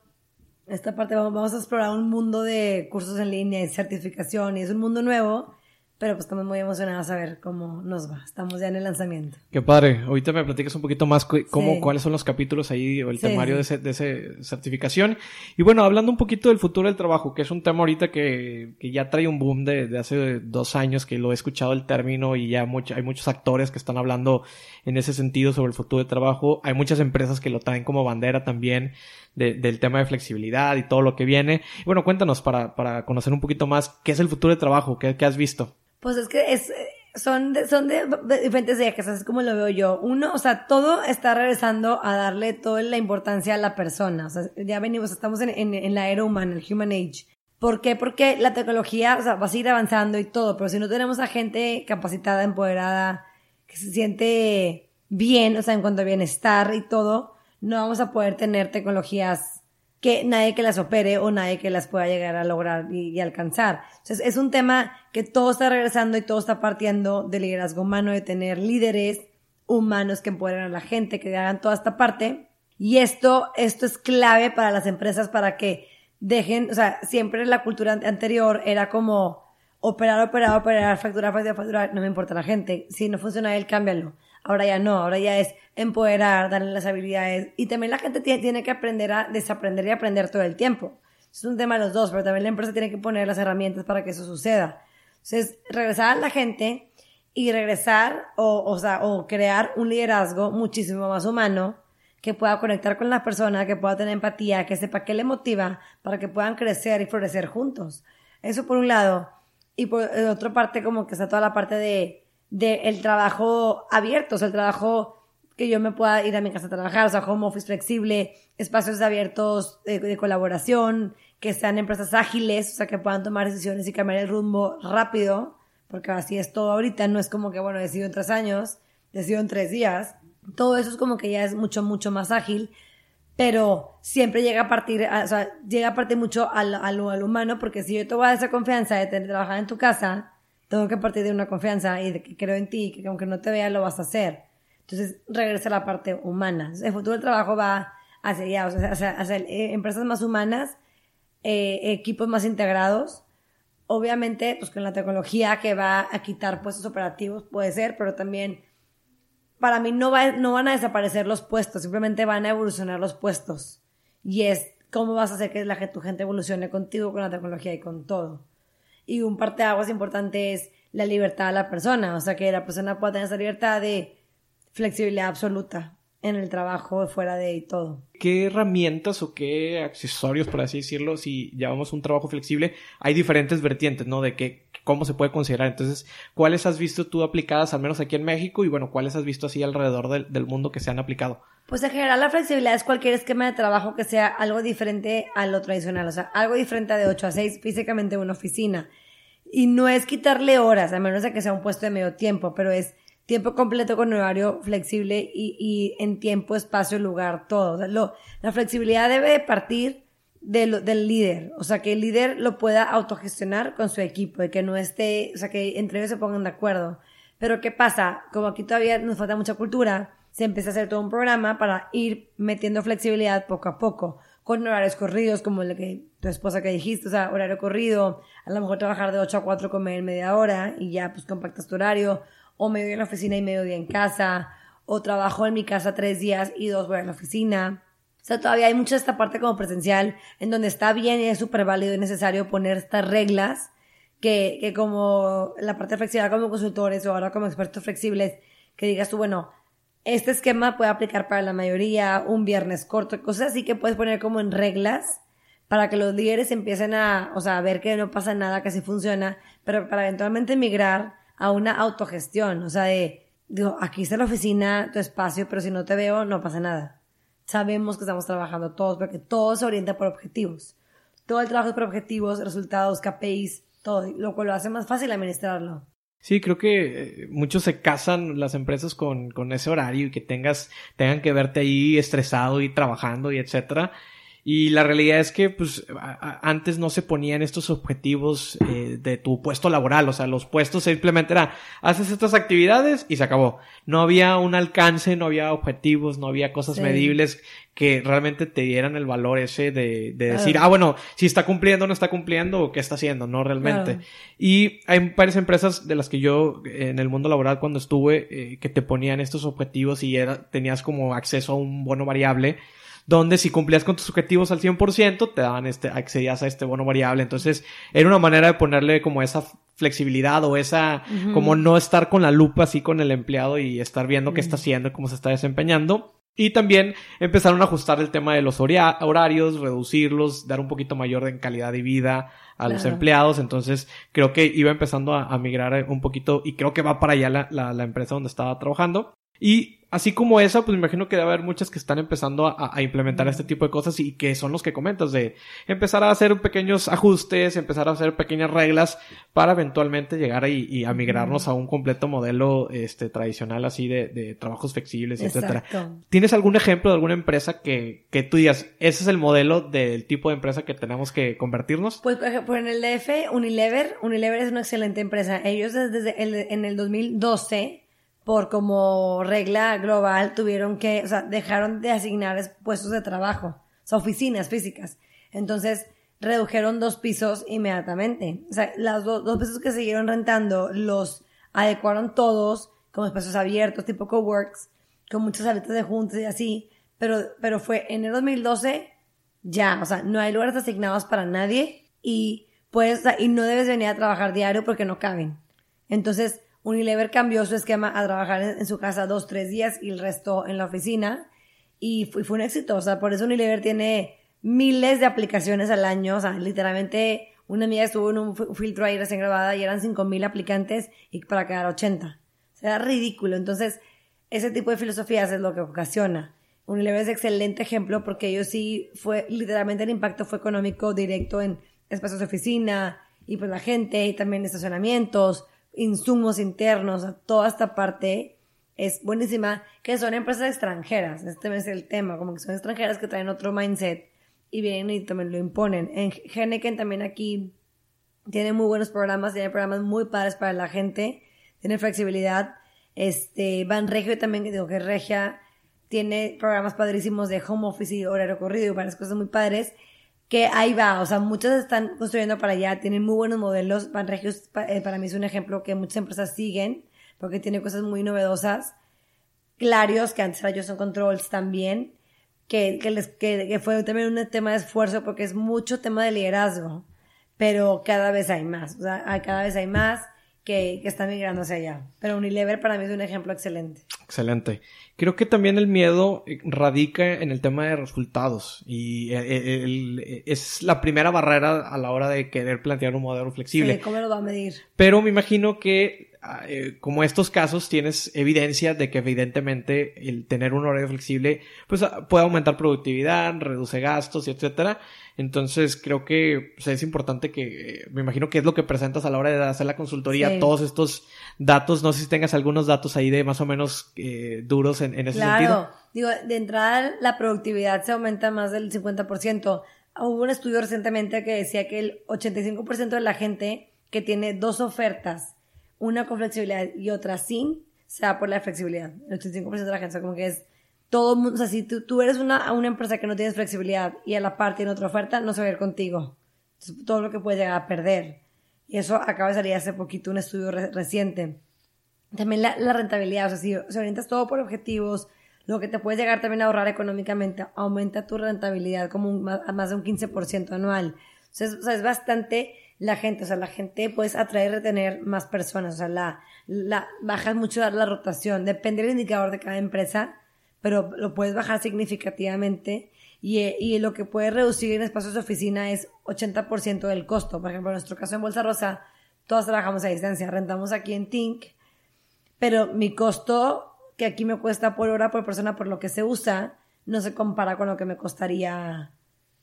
Esta parte vamos, a explorar un mundo de cursos en línea y certificación y es un mundo nuevo, pero pues estamos muy emocionados a ver cómo nos va. Estamos ya en el lanzamiento. Qué padre. Ahorita me platicas un poquito más cómo, Sí. cuáles son los capítulos ahí o el Sí, temario sí. de, ese, de esa certificación. Y bueno, hablando un poquito del futuro del trabajo, que es un tema ahorita que, que ya trae un boom de, de hace dos años que lo he escuchado el término y ya mucho- hay muchos actores que están hablando en ese sentido sobre el futuro del trabajo. Hay muchas empresas que lo traen como bandera también de- del tema de flexibilidad y todo lo que viene. Y bueno, cuéntanos para, para conocer un poquito más qué es el futuro del trabajo, qué, qué has visto. Pues es que es, eh, son de, son de, diferentes ejes, así es como lo veo yo. Uno, o sea, todo está regresando a darle toda la importancia a la persona. O sea, ya venimos, estamos en, en, en la era humana, el human age. ¿Por qué? Porque la tecnología, o sea, va a seguir avanzando y todo, pero si no tenemos a gente capacitada, empoderada, que se siente bien, o sea, en cuanto a bienestar y todo, no vamos a poder tener tecnologías que nadie que las opere o nadie que las pueda llegar a lograr y, alcanzar. Entonces, es un tema que todo está regresando y todo está partiendo del liderazgo humano, de tener líderes humanos que empoderen a la gente, que hagan toda esta parte. Y esto, esto es clave para las empresas para que dejen, o sea, siempre la cultura an- anterior era como operar, operar, operar, facturar, facturar, facturar, no me importa la gente. Si no funciona él, cámbialo. Ahora ya no, ahora ya es empoderar, darle las habilidades. Y también la gente tiene, que aprender a desaprender y aprender todo el tiempo. Es un tema de los dos, pero también la empresa tiene que poner las herramientas para que eso suceda. Entonces, regresar a la gente y regresar o, o, sea, o crear un liderazgo muchísimo más humano que pueda conectar con la persona, que pueda tener empatía, que sepa qué le motiva para que puedan crecer y florecer juntos. Eso por un lado. Y por otra parte, como que está toda la parte de, de el trabajo abierto, o sea, el trabajo que yo me pueda ir a mi casa a trabajar, o sea, home office flexible, espacios abiertos de, colaboración, que sean empresas ágiles, o sea, que puedan tomar decisiones y cambiar el rumbo rápido, porque así es todo ahorita, no es como que, bueno, decido en tres años, decido en tres días, todo eso es como que ya es mucho, mucho más ágil, pero siempre llega a partir, o sea, llega a partir mucho al, al, al, humano, porque si yo te voy a dar esa confianza de tener, trabajar en tu casa, tengo que partir de una confianza y de que creo en ti, que aunque no te vea lo vas a hacer. Entonces regresa a la parte humana. El futuro del trabajo va hacia allá, o sea, hacia, eh, empresas más humanas, eh, equipos más integrados. Obviamente, pues con la tecnología que va a quitar puestos operativos puede ser, pero también para mí no, va, no van a desaparecer los puestos, simplemente van a evolucionar los puestos. Y es cómo vas a hacer que la, tu gente evolucione contigo, con la tecnología y con todo. Y un parte de aguas importante es la libertad de la persona, o sea, que la persona pueda tener esa libertad de flexibilidad absoluta en el trabajo, fuera de todo. ¿Qué herramientas o qué accesorios, por así decirlo, si llevamos un trabajo flexible, hay diferentes vertientes, ¿no? De qué, cómo se puede considerar. Entonces, ¿cuáles has visto tú aplicadas, al menos aquí en México? Y bueno, ¿cuáles has visto así alrededor del, del mundo que se han aplicado? Pues en general la flexibilidad es cualquier esquema de trabajo que sea algo diferente a lo tradicional, o sea, algo diferente de 8 a 6 físicamente en una oficina. Y no es quitarle horas, a menos de que sea un puesto de medio tiempo, pero es tiempo completo con horario flexible y, y en tiempo, espacio, lugar, todo. O sea, lo, la flexibilidad debe partir de del líder, o sea, que el líder lo pueda autogestionar con su equipo y que no esté, o sea, que entre ellos se pongan de acuerdo. Pero ¿qué pasa? Como aquí todavía nos falta mucha cultura, se empieza a hacer todo un programa para ir metiendo flexibilidad poco a poco, con horarios corridos, como el que tu esposa que dijiste, o sea, horario corrido, a lo mejor trabajar de 8 a 4, comer media hora y ya pues compactas tu horario, o medio día en la oficina y medio día en casa, o trabajo en mi casa tres días y dos voy a la oficina. O sea, todavía hay mucha esta parte como presencial en donde está bien y es súper válido y necesario poner estas reglas que, que como la parte flexible como consultores o ahora como expertos flexibles, que digas tú, bueno, este esquema puede aplicar para la mayoría, un viernes corto, cosas así que puedes poner como en reglas para que los líderes empiecen a, o sea, a ver que no pasa nada, que así funciona, pero para eventualmente migrar a una autogestión, o sea, de, digo, aquí está la oficina, tu espacio, pero si no te veo, no pasa nada. Sabemos que estamos trabajando todos, porque todo se orienta por objetivos. Todo el trabajo es por objetivos, resultados, KPIs, todo, lo cual lo hace más fácil administrarlo. Sí, creo que eh, muchos se casan las empresas con, con ese horario y que tengas, tengan que verte ahí estresado y trabajando y etcétera. Y la realidad es que, pues, antes no se ponían estos objetivos eh, de tu puesto laboral. O sea, los puestos simplemente era, haces estas actividades y se acabó. No había un alcance, no había objetivos, no había cosas medibles que realmente te dieran el valor ese de, de decir, ah, bueno, si está cumpliendo o no está cumpliendo o qué está haciendo, no realmente. Y hay varias empresas de las que yo en el mundo laboral cuando estuve eh, que te ponían estos objetivos y era, tenías como acceso a un bono variable donde si cumplías con tus objetivos al 100%, te daban este, accedías a este bono variable. Entonces, era una manera de ponerle como esa flexibilidad o esa, como no estar con la lupa así con el empleado y estar viendo qué está haciendo, cómo se está desempeñando. Y también empezaron a ajustar el tema de los horarios, reducirlos, dar un poquito mayor de calidad de vida a los empleados. Entonces, creo que iba empezando a, migrar un poquito y creo que va para allá la, la, la empresa donde estaba trabajando. Y así como esa, pues me imagino que debe haber muchas que están empezando a, implementar este tipo de cosas y que son los que comentas, de empezar a hacer pequeños ajustes, empezar a hacer pequeñas reglas para eventualmente llegar y, a migrarnos a un completo modelo este, tradicional así de, trabajos flexibles, etcétera. ¿Tienes algún ejemplo de alguna empresa que, que tú digas, ese es el modelo del tipo de empresa que tenemos que convertirnos? Pues, por ejemplo, en el DF, Unilever, Unilever es una excelente empresa. Ellos desde el, en el 2012 por como regla global tuvieron que, o sea, dejaron de asignar puestos de trabajo, o sea, oficinas físicas. Entonces, redujeron dos pisos inmediatamente. O sea, los dos pisos que siguieron rentando los adecuaron todos como espacios abiertos, tipo coworks, con muchas salas de juntas y así. Pero, pero fue en el 2012 ya, o sea, no hay lugares asignados para nadie y pues, y no debes venir a trabajar diario porque no caben. Entonces, Unilever cambió su esquema a trabajar en, su casa dos, tres días y el resto en la oficina. Y fue, fue un éxito. Por eso Unilever tiene miles de aplicaciones al año. O sea, literalmente una amiga estuvo en un filtro ahí recién grabada y eran cinco mil aplicantes y para quedar 80. O sea, era ridículo. Entonces, ese tipo de filosofías es lo que ocasiona. Unilever es excelente ejemplo porque ellos sí fue, literalmente el impacto fue económico directo en espacios de oficina y pues la gente y también estacionamientos, insumos internos, toda esta parte es buenísima, que son empresas extranjeras, este es el tema, como que son extranjeras que traen otro mindset y vienen y también lo imponen. En Henneken también aquí tiene muy buenos programas, tiene programas muy padres para la gente, tiene flexibilidad. Este, Van Regio también, digo que Regia, tiene programas padrísimos de home office y horario corrido y varias cosas muy padres, que ahí va, o sea, muchos están construyendo para allá, tienen muy buenos modelos. Van Regio eh, para mí es un ejemplo que muchas empresas siguen, porque tiene cosas muy novedosas. Clarios, que antes era son Controls también, que, que, les, que fue también un tema de esfuerzo porque es mucho tema de liderazgo pero cada vez hay más, o sea, cada vez hay más que, que están migrando hacia allá. Pero Unilever para mí es un ejemplo excelente. Excelente. Creo que también el miedo eh, radica en el tema de resultados y eh, eh, es la primera barrera a la hora de querer plantear un modelo flexible. Sí, ¿cómo lo va a medir? Pero me imagino que ah, como estos casos tienes evidencia de que evidentemente el tener un horario flexible pues ah, puede aumentar productividad, reduce gastos y etcétera. Entonces creo que pues, es importante que, me imagino que es lo que presentas a la hora de hacer la consultoría, todos estos datos, no sé si tengas algunos datos ahí de más o menos eh, duros en, en ese claro. Digo, de entrada la productividad se aumenta más del 50%. Hubo un estudio recientemente que decía que el 85% de la gente que tiene dos ofertas, una con flexibilidad y otra sin, se va por la flexibilidad. El 85% de la gente, o como que es todo mundo, o sea, si tú, eres una, una empresa que no tienes flexibilidad y a la par tiene otra oferta, no se va a ir contigo. todo lo que puedes llegar a perder. Y eso acaba de salir hace poquito un estudio reciente. También la, rentabilidad, o sea, si, si orientas todo por objetivos, lo que te puedes llegar también a ahorrar económicamente, aumenta tu rentabilidad como un, más de un 15% anual. O sea, es, o sea, es bastante la gente, o sea, la gente puedes atraer y retener más personas, o sea, la, la, bajas mucho la rotación, depende del indicador de cada empresa, pero lo puedes bajar significativamente y, y lo que puedes reducir en espacios de oficina es 80% del costo. Por ejemplo, en nuestro caso en Bolsa Rosa, todos trabajamos a distancia, rentamos aquí en Tink, pero mi costo que aquí me cuesta por hora, por persona, por lo que se usa, no se compara con lo que me costaría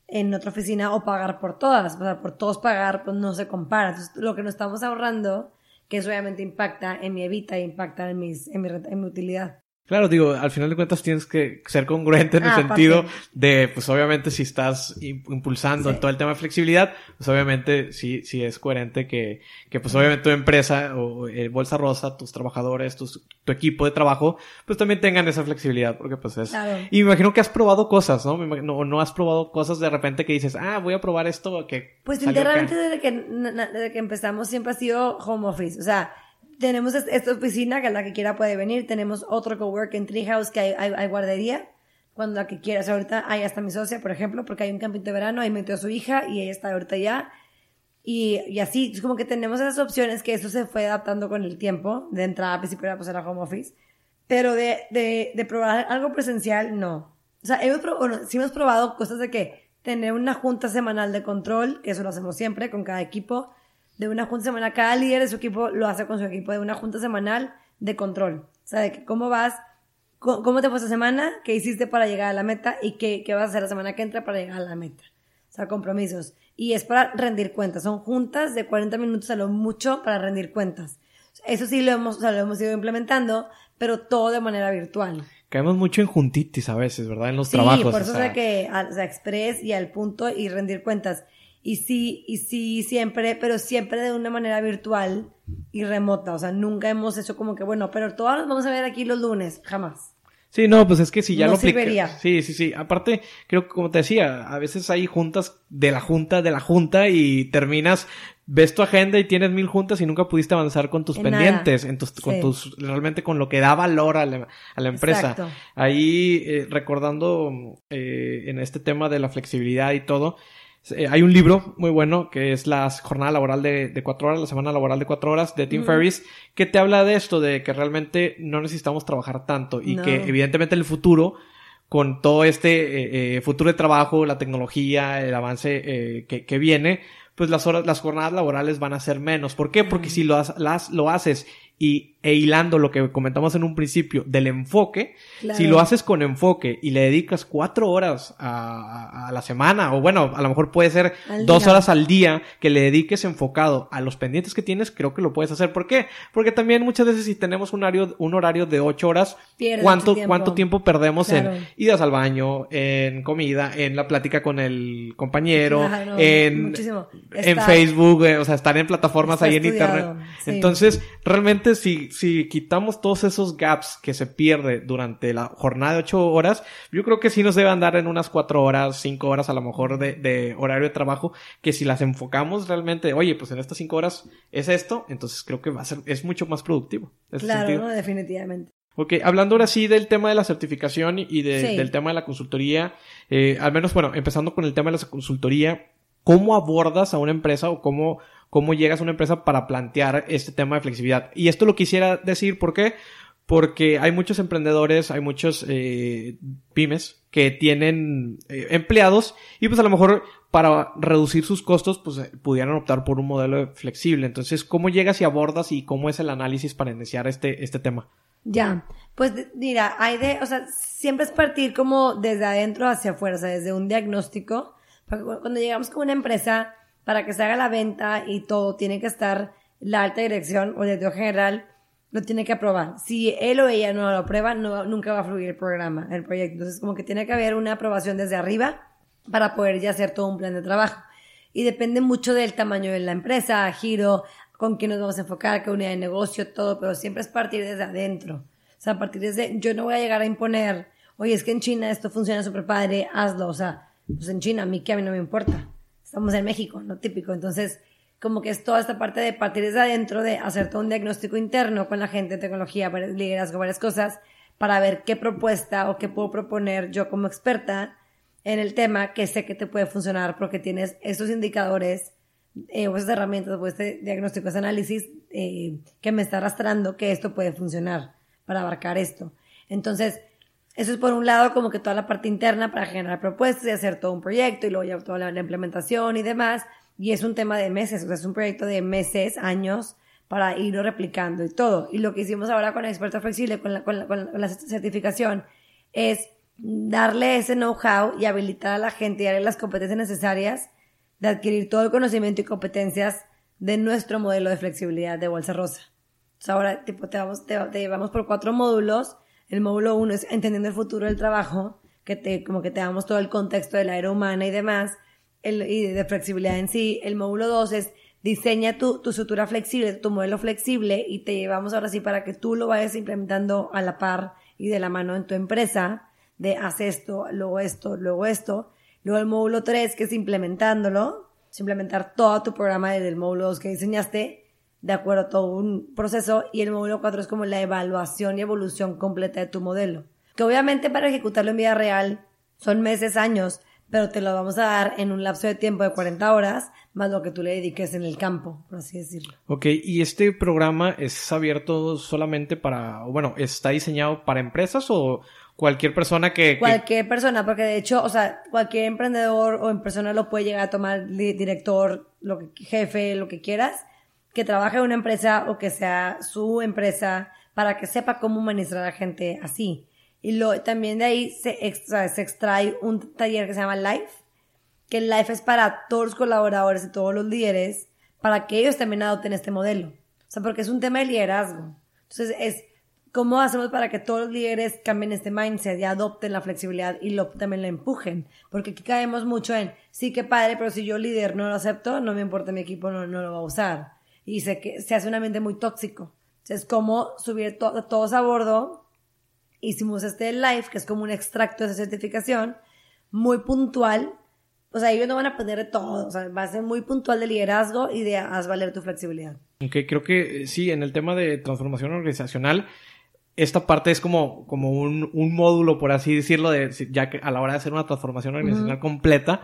en otra oficina o pagar por todas. O sea, por todos pagar, pues no se compara. Entonces, lo que nos estamos ahorrando, que eso obviamente impacta en mi evita impacta en, mis, en, mi, en mi utilidad. Claro, digo, al final de cuentas tienes que ser congruente en el ah, sentido de, pues obviamente si estás impulsando todo el tema de flexibilidad, pues obviamente sí, sí es coherente que, que pues obviamente tu empresa o eh, Bolsa Rosa, tus trabajadores, tus, tu equipo de trabajo, pues también tengan esa flexibilidad, porque pues es... Y me imagino que has probado cosas, ¿no? no, no has probado cosas de repente que dices, ah, voy a probar esto que... Pues literalmente desde que, desde que empezamos siempre ha sido home office, o sea tenemos esta oficina que la que quiera puede venir. Tenemos otro cowork en Treehouse que hay, hay, guardería. Cuando la que quiera. Ahorita hay hasta mi socia, por ejemplo, porque hay un camping de verano, ahí metió a su hija y ella está ahorita ya. Y, y así, es como que tenemos esas opciones que eso se fue adaptando con el tiempo. De entrada, al principio era pues era home office. Pero de, de, de probar algo presencial, no. O sea, hemos probado, sí hemos probado cosas de que tener una junta semanal de control, que eso lo hacemos siempre con cada equipo de una junta semanal. Cada líder de su equipo lo hace con su equipo de una junta semanal de control. O sea, de que cómo vas, cómo te fue esta semana, qué hiciste para llegar a la meta y qué, qué vas a hacer la semana que entra para llegar a la meta. O sea, compromisos. Y es para rendir cuentas. Son juntas de 40 minutos a lo mucho para rendir cuentas. Eso sí lo hemos, o sea, lo hemos ido implementando, pero todo de manera virtual. Caemos mucho en juntitis a veces, ¿verdad? En los trabajos. Sí, por eso o sea, que, o sea, express y al punto y rendir cuentas. Y sí, y sí, siempre, pero siempre de una manera virtual y remota. O sea, nunca hemos hecho como que, bueno, pero todos nos vamos a ver aquí los lunes. Jamás. Sí, no, pues es que si ya lo aplicas. Sí, sí, sí. Aparte, creo que como te decía, a veces hay juntas de la junta, de la junta y terminas, ves tu agenda y tienes mil juntas y nunca pudiste avanzar con tus pendientes, en tus, con tus, realmente con lo que da valor a la, a la empresa. Exacto. Ahí, eh, recordando eh, en este tema de la flexibilidad y todo, eh, hay un libro muy bueno que es la jornada laboral de, cuatro horas, la semana laboral de cuatro horas de Tim Ferriss, que te habla de esto, de que realmente no necesitamos trabajar tanto y que evidentemente en el futuro, con todo este eh, eh, futuro de trabajo, la tecnología, el avance que, que, viene, pues las horas, las jornadas laborales van a ser menos. ¿Por qué? Porque si lo, las, lo haces y e hilando lo que comentamos en un principio del enfoque, si lo haces con enfoque y le dedicas cuatro horas a, la semana, o bueno, a lo mejor puede ser dos horas al día que le dediques enfocado a los pendientes que tienes, creo que lo puedes hacer. ¿Por qué? Porque también muchas veces si tenemos un horario, un horario de ocho horas, ¿cuánto tiempo. ¿cuánto tiempo perdemos en idas al baño, en comida, en la plática con el compañero, en, en Facebook, eh, o sea, estar en plataformas ahí en internet? Entonces, realmente si si quitamos todos esos gaps que se pierde durante la jornada de ocho horas, yo creo que sí nos debe andar en unas cuatro horas, cinco horas a lo mejor de, horario de trabajo, que si las enfocamos realmente, oye, pues en estas cinco horas es esto, entonces creo que va a ser, es mucho más productivo. Claro, definitivamente. Ok, hablando ahora sí del tema de la certificación y del tema de la consultoría, eh, al menos, bueno, empezando con el tema de la consultoría, ¿cómo abordas a una empresa o cómo cómo llegas a una empresa para plantear este tema de flexibilidad. Y esto lo quisiera decir, ¿por qué? Porque hay muchos emprendedores, hay muchos eh, pymes que tienen eh, empleados y pues a lo mejor para reducir sus costos pues eh, pudieran optar por un modelo flexible. Entonces, ¿cómo llegas y abordas y cómo es el análisis para iniciar este, este tema? Ya, pues mira, hay de, o sea, siempre es partir como desde adentro hacia afuera, desde un diagnóstico. Cuando llegamos con una empresa, para que se haga la venta y todo, tiene que estar la alta dirección o el director general lo tiene que aprobar. Si él o ella no lo aprueba, nunca va a fluir el programa, el proyecto. Entonces, como que tiene que haber una aprobación desde arriba para poder ya hacer todo un plan de trabajo. Y depende mucho del tamaño de la empresa, giro, con quién nos vamos a enfocar, qué unidad de negocio, todo, pero siempre es partir desde adentro. O sea, a partir desde, yo no voy a llegar a imponer, oye, es que en China esto funciona súper padre, hazlo. O sea, pues en China, a mí que a mí no me importa estamos en México, no típico. Entonces, como que es toda esta parte de partir desde adentro, de hacer todo un diagnóstico interno con la gente, tecnología, liderazgo, varias cosas, para ver qué propuesta o qué puedo proponer yo como experta en el tema que sé que te puede funcionar porque tienes esos indicadores eh, o esas herramientas o este diagnóstico, ese análisis eh, que me está arrastrando que esto puede funcionar para abarcar esto. Entonces, eso es por un lado como que toda la parte interna para generar propuestas y hacer todo un proyecto y luego ya toda la, implementación y demás. Y es un tema de meses, o sea, es un proyecto de meses, años, para irlo replicando y todo. Y lo que hicimos ahora con Flexible, con la, con la, certificación, es darle ese know-how y habilitar a la gente y darle las competencias necesarias de adquirir todo el conocimiento y competencias de nuestro modelo de flexibilidad de Bolsa Rosa. Entonces ahora, tipo, te, vamos, te llevamos por cuatro módulos el módulo 1 es entendiendo el futuro del trabajo, que te, como que te damos todo el contexto de la era humana y demás, el, y de flexibilidad en sí. El módulo 2 es diseña tu, tu estructura flexible, tu modelo flexible y te llevamos ahora sí para que tú lo vayas implementando a la par y de la mano en tu empresa, de haz esto, luego esto, luego esto. Luego el módulo 3 que es implementándolo, es implementar todo tu programa desde el módulo 2 que diseñaste de acuerdo a todo un proceso y el módulo 4 es como la evaluación y evolución completa de tu modelo. Que obviamente para ejecutarlo en vida real son meses, años, pero te lo vamos a dar en un lapso de tiempo de 40 horas, más lo que tú le dediques en el campo, por así decirlo. Ok, ¿y este programa es abierto solamente para, bueno, está diseñado para empresas o cualquier persona que... Cualquier persona, porque de hecho, o sea, cualquier emprendedor o persona lo puede llegar a tomar director, lo que, jefe, lo que quieras, que trabaje en una empresa o que sea su empresa para que sepa cómo administrar a gente así. Y lo, también de ahí se, extrae un taller que se llama Life, que Life es para todos los colaboradores y todos los líderes, para que ellos también adopten este modelo. O sea, porque es un tema de liderazgo. Entonces, es cómo hacemos para que todos los líderes cambien este mindset y adopten la flexibilidad y lo, también la empujen. Porque aquí caemos mucho en, sí, qué padre, pero si yo líder no lo acepto, no me importa mi equipo, no, no lo va a usar y se, que, se hace un ambiente muy tóxico. Entonces, como subir todos a bordo, hicimos este live, que es como un extracto de esa certificación, muy puntual. O sea, ellos no van a poner de todo, o sea, va a ser muy puntual de liderazgo y de haz valer tu flexibilidad. Ok, creo que eh, sí, en el tema de transformación organizacional, esta parte es como, como un, un, módulo, por así decirlo, de, ya que a la hora de hacer una transformación organizacional completa,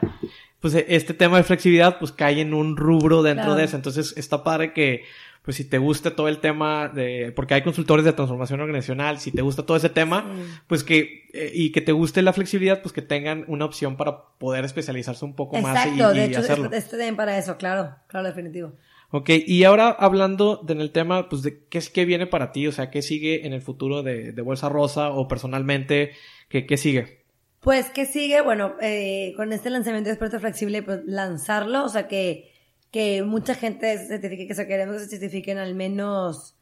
pues e, este tema de flexibilidad pues cae en un rubro dentro de eso. Entonces está padre que, pues si te gusta todo el tema de, porque hay consultores de transformación organizacional, si te gusta todo ese tema, pues que, eh, y que te guste la flexibilidad, pues que tengan una opción para poder especializarse un poco más y, de hecho, hacerlo. Este, este para eso, claro, claro, definitivo. Ok, y ahora hablando en el tema, pues, de qué es que viene para ti, o sea, qué sigue en el futuro de, de Bolsa Rosa o personalmente, qué, qué sigue. Pues, ¿qué sigue? Bueno, eh, con este lanzamiento de Experto Flexible, pues lanzarlo, o sea, que, que mucha gente se certifique, que se queremos que se certifiquen al menos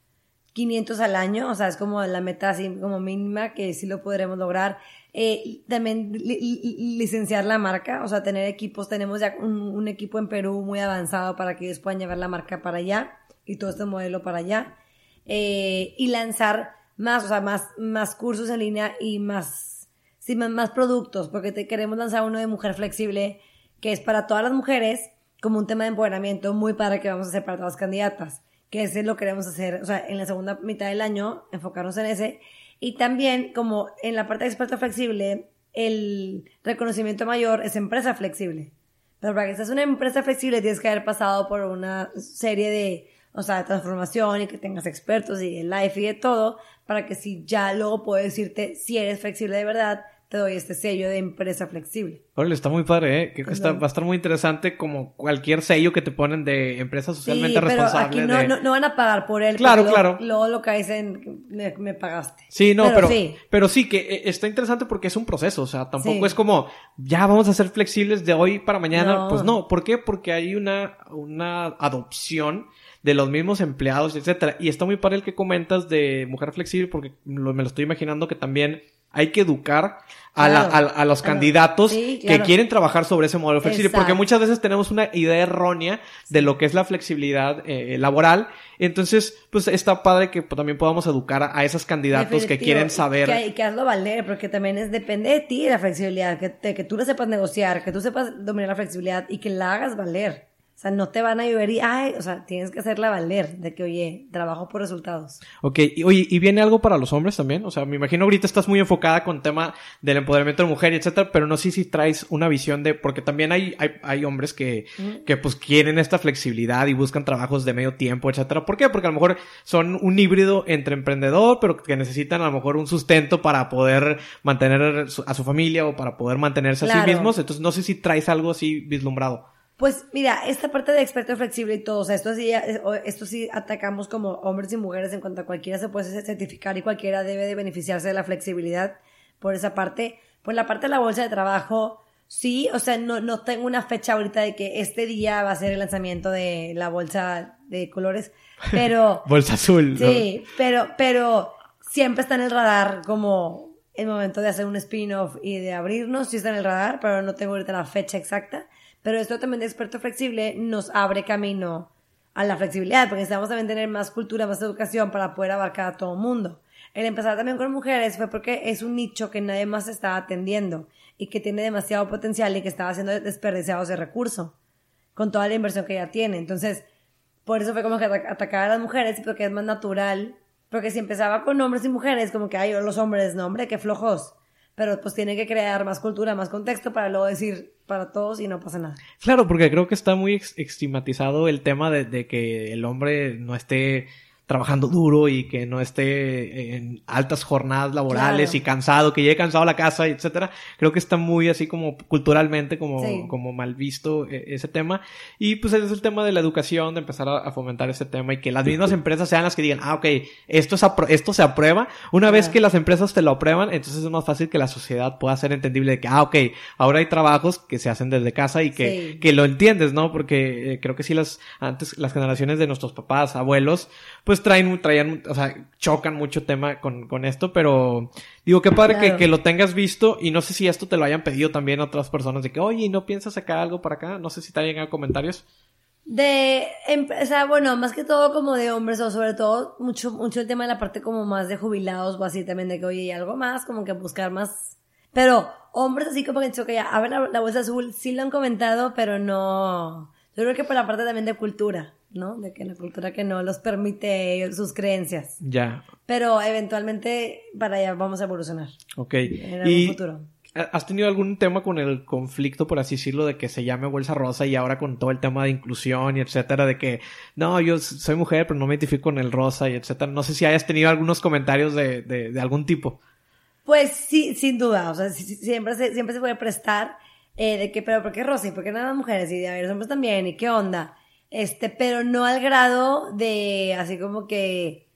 500 al año, o sea, es como la meta así como mínima que sí lo podremos lograr. Eh, también licenciar la marca, o sea, tener equipos, tenemos ya un, equipo en Perú muy avanzado para que ellos puedan llevar la marca para allá y todo este modelo para allá. Eh, y lanzar más, o sea, más, más cursos en línea y más, sí, más, más productos, porque te, queremos lanzar uno de mujer flexible que es para todas las mujeres, como un tema de empoderamiento muy para que vamos a hacer para todas las candidatas que ese lo queremos hacer, o sea, en la segunda mitad del año, enfocarnos en ese. Y también, como en la parte de experto flexible, el reconocimiento mayor es empresa flexible. Pero para que seas una empresa flexible tienes que haber pasado por una serie de, o sea, de transformación y que tengas expertos y el life y de todo, para que si ya luego puedo decirte si eres flexible de verdad, te doy este sello de empresa flexible. Órale, está muy padre, ¿eh? Creo que está, va a estar muy interesante como cualquier sello que te ponen de empresa socialmente sí, pero Aquí no, no, van a pagar por él. Claro, claro. Luego, lo que dicen, me, me, pagaste. Sí, no, pero, pero sí. que eh, está interesante porque es un proceso. O sea, tampoco es como, ya vamos a ser flexibles de hoy para mañana. Pues no, ¿por qué? Porque hay una, una adopción de los mismos empleados, etcétera. Y está muy padre el que comentas de mujer flexible porque me lo estoy imaginando que también hay que educar a, a, los candidatos que quieren trabajar sobre ese modelo flexible, porque muchas veces tenemos una idea errónea de lo que es la flexibilidad eh, laboral. Entonces, pues está padre que también podamos educar a, esos candidatos que quieren saber. Que, que hazlo valer, porque también es depende de ti la flexibilidad, que, que tú lo sepas negociar, que tú sepas dominar la flexibilidad y que la hagas valer. O sea, no te van a llover y, ay, o sea, tienes que hacerla valer de que, oye, trabajo por resultados. Ok, y oye, ¿y viene algo para los hombres también? O sea, me imagino ahorita estás muy enfocada con tema del empoderamiento de mujer etcétera, pero no sé si traes una visión de, porque también hay, hay, hay hombres que, que pues quieren esta flexibilidad y buscan trabajos de medio tiempo, etcétera. ¿Por qué? Porque a lo mejor son un híbrido entre emprendedor, pero que necesitan a lo mejor un sustento para poder mantener a su familia o para poder mantenerse a sí mismos. Entonces, no sé si traes algo así vislumbrado. Pues mira, esta parte de experto flexible y todo, o sea, esto sí, esto sí atacamos como hombres y mujeres en cuanto a cualquiera se puede certificar y cualquiera debe de beneficiarse de la flexibilidad por esa parte. Pues la parte de la bolsa de trabajo, sí, o sea, no, no tengo una fecha ahorita de que este día va a ser el lanzamiento de la bolsa de colores, pero... [LAUGHS] bolsa azul. Sí, pero, pero siempre está en el radar como el momento de hacer un spin-off y de abrirnos, sí está en el radar, pero no tengo ahorita la fecha exacta. Pero esto también de experto flexible nos abre camino a la flexibilidad, porque necesitamos también tener más cultura, más educación para poder abarcar a todo el mundo. El empezar también con mujeres fue porque es un nicho que nadie más está atendiendo y que tiene demasiado potencial y que estaba siendo desperdiciado ese recurso con toda la inversión que ya tiene. Entonces, por eso fue como que atacar a las mujeres porque es más natural. Porque si empezaba con hombres y mujeres, como que, ay, los hombres, no, hombre, qué flojos pero pues tiene que crear más cultura, más contexto para luego decir para todos y no pasa nada. Claro, porque creo que está muy estigmatizado el tema de, de que el hombre no esté trabajando duro y que no esté en altas jornadas laborales y cansado, que llegue cansado a la casa, etcétera. Creo que está muy así como culturalmente como, como mal visto eh, ese tema. Y pues ese es el tema de la educación, de empezar a, fomentar ese tema y que las mismas empresas sean las que digan, ah, ok, esto, es esto se aprueba. Una vez que las empresas te lo aprueban, entonces es más fácil que la sociedad pueda ser entendible de que, ah, ok, ahora hay trabajos que se hacen desde casa y que, que lo entiendes, ¿no? Porque eh, creo que sí las, antes, las generaciones de nuestros papás, abuelos, pues pues traen, traían, o sea, chocan mucho tema con, con esto, pero digo, qué padre que, que, lo tengas visto y no sé si esto te lo hayan pedido también otras personas de que, oye, ¿no piensas sacar algo para acá? No sé si te hayan llegado comentarios. De, em, o sea, bueno, más que todo como de hombres o sobre todo mucho, mucho el tema de la parte como más de jubilados o así también de que, oye, y algo más, como que buscar más, pero hombres así como que dicho que ya, a ver la, la bolsa azul, sí lo han comentado, pero no, yo creo que por la parte también de cultura. ¿No? De que la cultura que no los permite sus creencias. Ya. Pero eventualmente para allá vamos a evolucionar. Ok. En y... futuro. ¿Has tenido algún tema con el conflicto, por así decirlo, de que se llame Bolsa Rosa y ahora con todo el tema de inclusión y etcétera, de que no, yo soy mujer, pero no me identifico con el rosa y etcétera? No sé si hayas tenido algunos comentarios de, de, algún tipo. Pues sí, sin duda, o sea, siempre se, siempre se puede prestar eh, de que, pero ¿por qué rosa y por qué nada mujeres? Y a ver, los hombres también, ¿y qué onda? Este, pero no al grado de así como que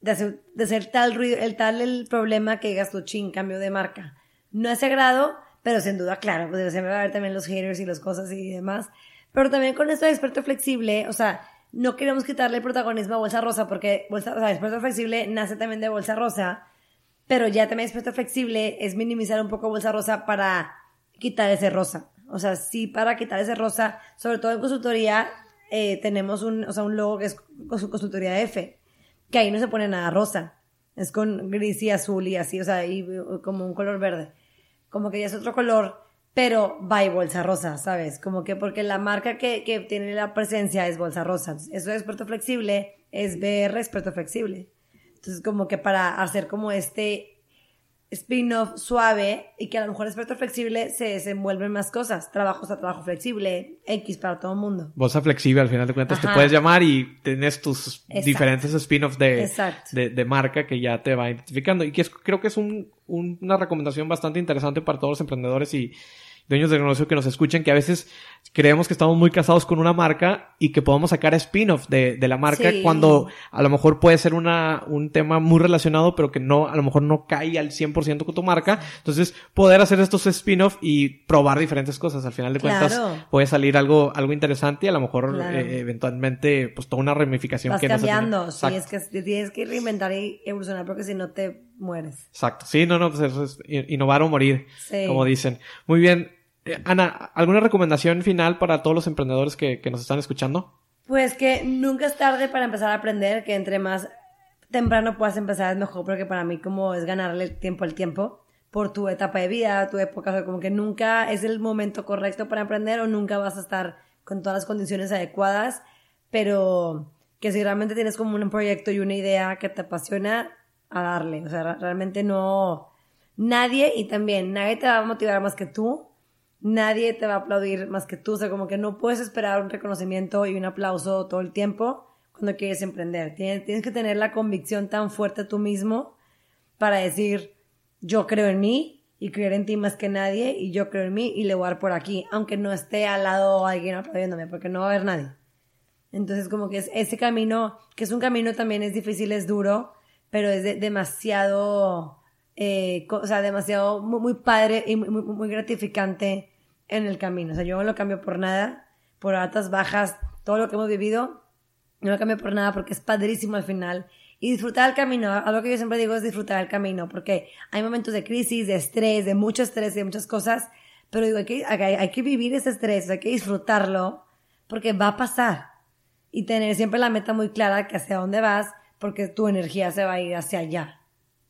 de hacer, de ser tal ruido, el tal el problema que digas tu ching, cambio de marca. No a ese grado, pero sin duda, claro, pues siempre va a haber también los haters y las cosas y demás. Pero también con esto de experto flexible, o sea, no queremos quitarle protagonismo a Bolsa Rosa porque Bolsa, o sea, experto flexible nace también de Bolsa Rosa, pero ya también experto flexible es minimizar un poco Bolsa Rosa para quitar ese rosa. O sea, sí para quitar ese rosa, sobre todo en consultoría, eh, tenemos un, o sea, un logo que es consultoría F, que ahí no se pone nada rosa. Es con gris y azul y así, o sea, y como un color verde como que ya es otro color, pero va y bolsa rosa, ¿sabes? Como que porque la marca que, que tiene la presencia es bolsa rosa. Eso es experto flexible, es BR experto flexible. Entonces, como que para hacer como este spin-off suave y que a lo mejor experto flexible se desenvuelven más cosas. Trabajos a trabajo flexible, X para todo el mundo. Bolsa flexible, al final de cuentas te puedes llamar y tienes tus diferentes spin-offs de, de, de, marca que ya te va identificando. Y que creo que es un, una recomendación bastante interesante para todos los emprendedores y dueños de negocio que nos escuchen, que a veces creemos que estamos muy casados con una marca y que podamos sacar spin-off de, de, la marca cuando a lo mejor puede ser una, un tema muy relacionado, pero que no, a lo mejor no cae al 100% con tu marca. Entonces, poder hacer estos spin-off y probar diferentes cosas. Al final de cuentas, puede salir algo, algo interesante y a lo mejor eh, eventualmente, pues toda una ramificación Vas que cambiando, sí, es que tienes que reinventar y evolucionar porque si no te mueres. Exacto. Sí, no, no, pues eso es innovar o morir, como dicen. Muy bien. Eh, Ana, ¿alguna recomendación final para todos los emprendedores que, nos están escuchando? Pues que nunca es tarde para empezar a aprender, que entre más temprano puedas empezar es mejor, porque para mí como es ganarle tiempo al tiempo por tu etapa de vida, tu época, como que nunca es el momento correcto para emprender o nunca vas a estar con todas las condiciones adecuadas, pero que si realmente tienes como un proyecto y una idea que te apasiona, a darle, o sea, realmente no, nadie y también nadie te va a motivar más que tú nadie te va a aplaudir más que tú. O sea, como que no puedes esperar un reconocimiento y un aplauso todo el tiempo cuando quieres emprender. Tienes, tienes que tener la convicción tan fuerte tú mismo para decir, yo creo en mí y creer en ti más que nadie y yo creo en mí y le voy a dar por aquí, aunque no esté al lado alguien aplaudiéndome, porque no va a haber nadie. Entonces, como que es ese camino, que es un camino también es difícil, es duro, pero es demasiado, eh, o sea, demasiado muy, muy padre y muy, muy, muy gratificante en el camino. O sea, yo no lo cambio por nada, por altas, bajas, todo lo que hemos vivido, no lo cambio por nada porque es padrísimo al final. Y disfrutar el camino, algo que yo siempre digo es disfrutar el camino, porque hay momentos de crisis, de estrés, de mucho estrés y de muchas cosas, pero digo, hay que, hay, que vivir ese estrés, hay que disfrutarlo, porque va a pasar. Y tener siempre la meta muy clara que hacia dónde vas, porque tu energía se va a ir hacia allá.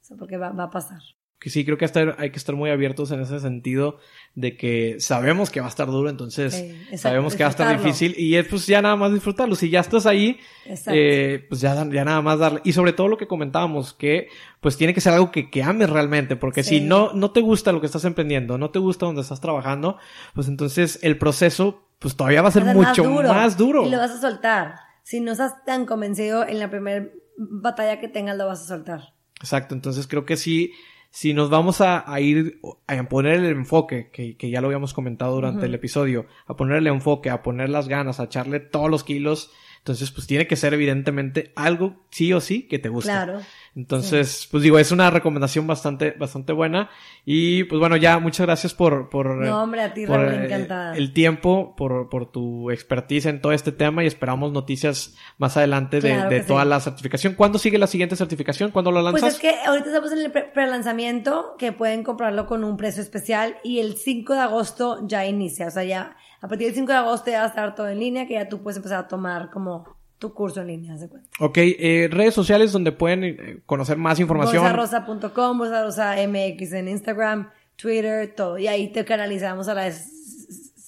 O sea, porque va, va a pasar sí, creo que hay que estar muy abiertos en ese sentido de que sabemos que va a estar duro, entonces sabemos que va a estar difícil y es pues ya nada más disfrutarlo. Si ya estás ahí, eh, pues ya, ya nada más darle. Y sobre todo lo que comentábamos, que pues tiene que ser algo que, que ames realmente, porque si no, no te gusta lo que estás emprendiendo, no te gusta donde estás trabajando, pues entonces el proceso pues todavía va a ser mucho más duro. Y lo vas a soltar. Si no estás tan convencido en la primera batalla que tengas, lo vas a soltar. Exacto, entonces creo que sí si nos vamos a, ir a poner el enfoque, que, que, ya lo habíamos comentado durante el episodio, a ponerle enfoque, a poner las ganas, a echarle todos los kilos, entonces pues tiene que ser evidentemente algo sí o sí que te guste. Claro. Entonces, pues digo, es una recomendación bastante, bastante buena. Y pues bueno, ya muchas gracias por, por, no, hombre, a ti, por eh, encantada. el tiempo, por, por tu expertise en todo este tema y esperamos noticias más adelante de, de toda la certificación. ¿Cuándo sigue la siguiente certificación? ¿Cuándo lo lanzas? Pues es que ahorita estamos en el pre-lanzamiento, que pueden comprarlo con un precio especial y el 5 de agosto ya inicia. O sea, ya a partir del 5 de agosto ya va a estar todo en línea, que ya tú puedes empezar a tomar como tu curso en línea, de cuenta. Ok, eh, redes sociales donde pueden eh, conocer más información. Bolsarosa.com, Bolsarosa MX en Instagram, Twitter, todo. Y ahí te canalizamos a las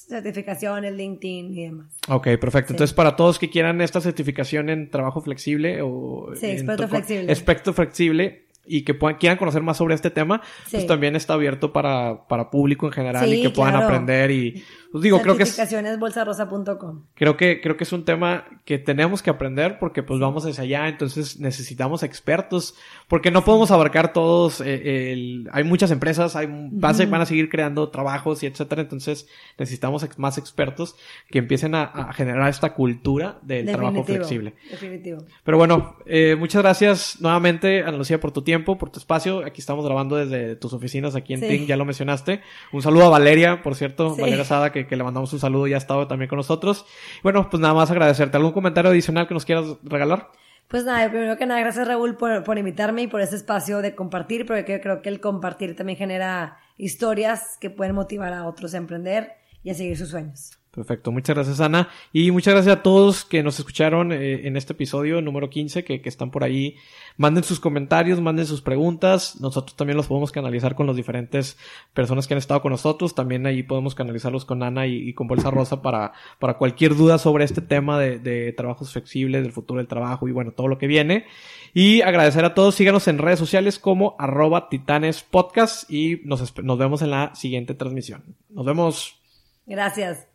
certificaciones, LinkedIn y demás. Ok, perfecto. Entonces, para todos que quieran esta certificación en trabajo flexible o... Sí, experto flexible. Aspecto flexible y que puedan, quieran conocer más sobre este tema, pues también está abierto para, para público en general y que puedan aprender y Pues digo, creo que es, creo que, creo que es un tema que tenemos que aprender porque pues vamos hacia allá, entonces necesitamos expertos, porque no podemos abarcar todos, eh, el, hay muchas empresas, hay, a, van a seguir creando trabajos y etcétera, entonces necesitamos ex- más expertos que empiecen a, a generar esta cultura del trabajo Definitivo, flexible. Definitivo. Pero bueno, eh, muchas gracias nuevamente, Ana Lucía, por tu tiempo, por tu espacio. Aquí estamos grabando desde tus oficinas aquí en Sí. Ya lo mencionaste. Un saludo a Valeria, por cierto, Sí. Valeria Sada, que, que le mandamos un saludo y ha estado también con nosotros. Bueno, pues nada más agradecerte. ¿Algún comentario adicional que nos quieras regalar? Pues nada, primero que nada, gracias Raúl por, por invitarme y por este espacio de compartir, porque creo que el compartir también genera historias que pueden motivar a otros a emprender y a seguir sus sueños. Perfecto, muchas gracias Ana y muchas gracias a todos que nos escucharon eh, en este episodio número 15 que, que están por ahí. Manden sus comentarios, manden sus preguntas, nosotros también los podemos canalizar con las diferentes personas que han estado con nosotros, también ahí podemos canalizarlos con Ana y, con Bolsa Rosa para, para cualquier duda sobre este tema de, trabajos flexibles, del futuro del trabajo y bueno, todo lo que viene. Y agradecer a todos, síganos en redes sociales como arroba titanes podcast y nos, nos vemos en la siguiente transmisión. Nos vemos. Gracias.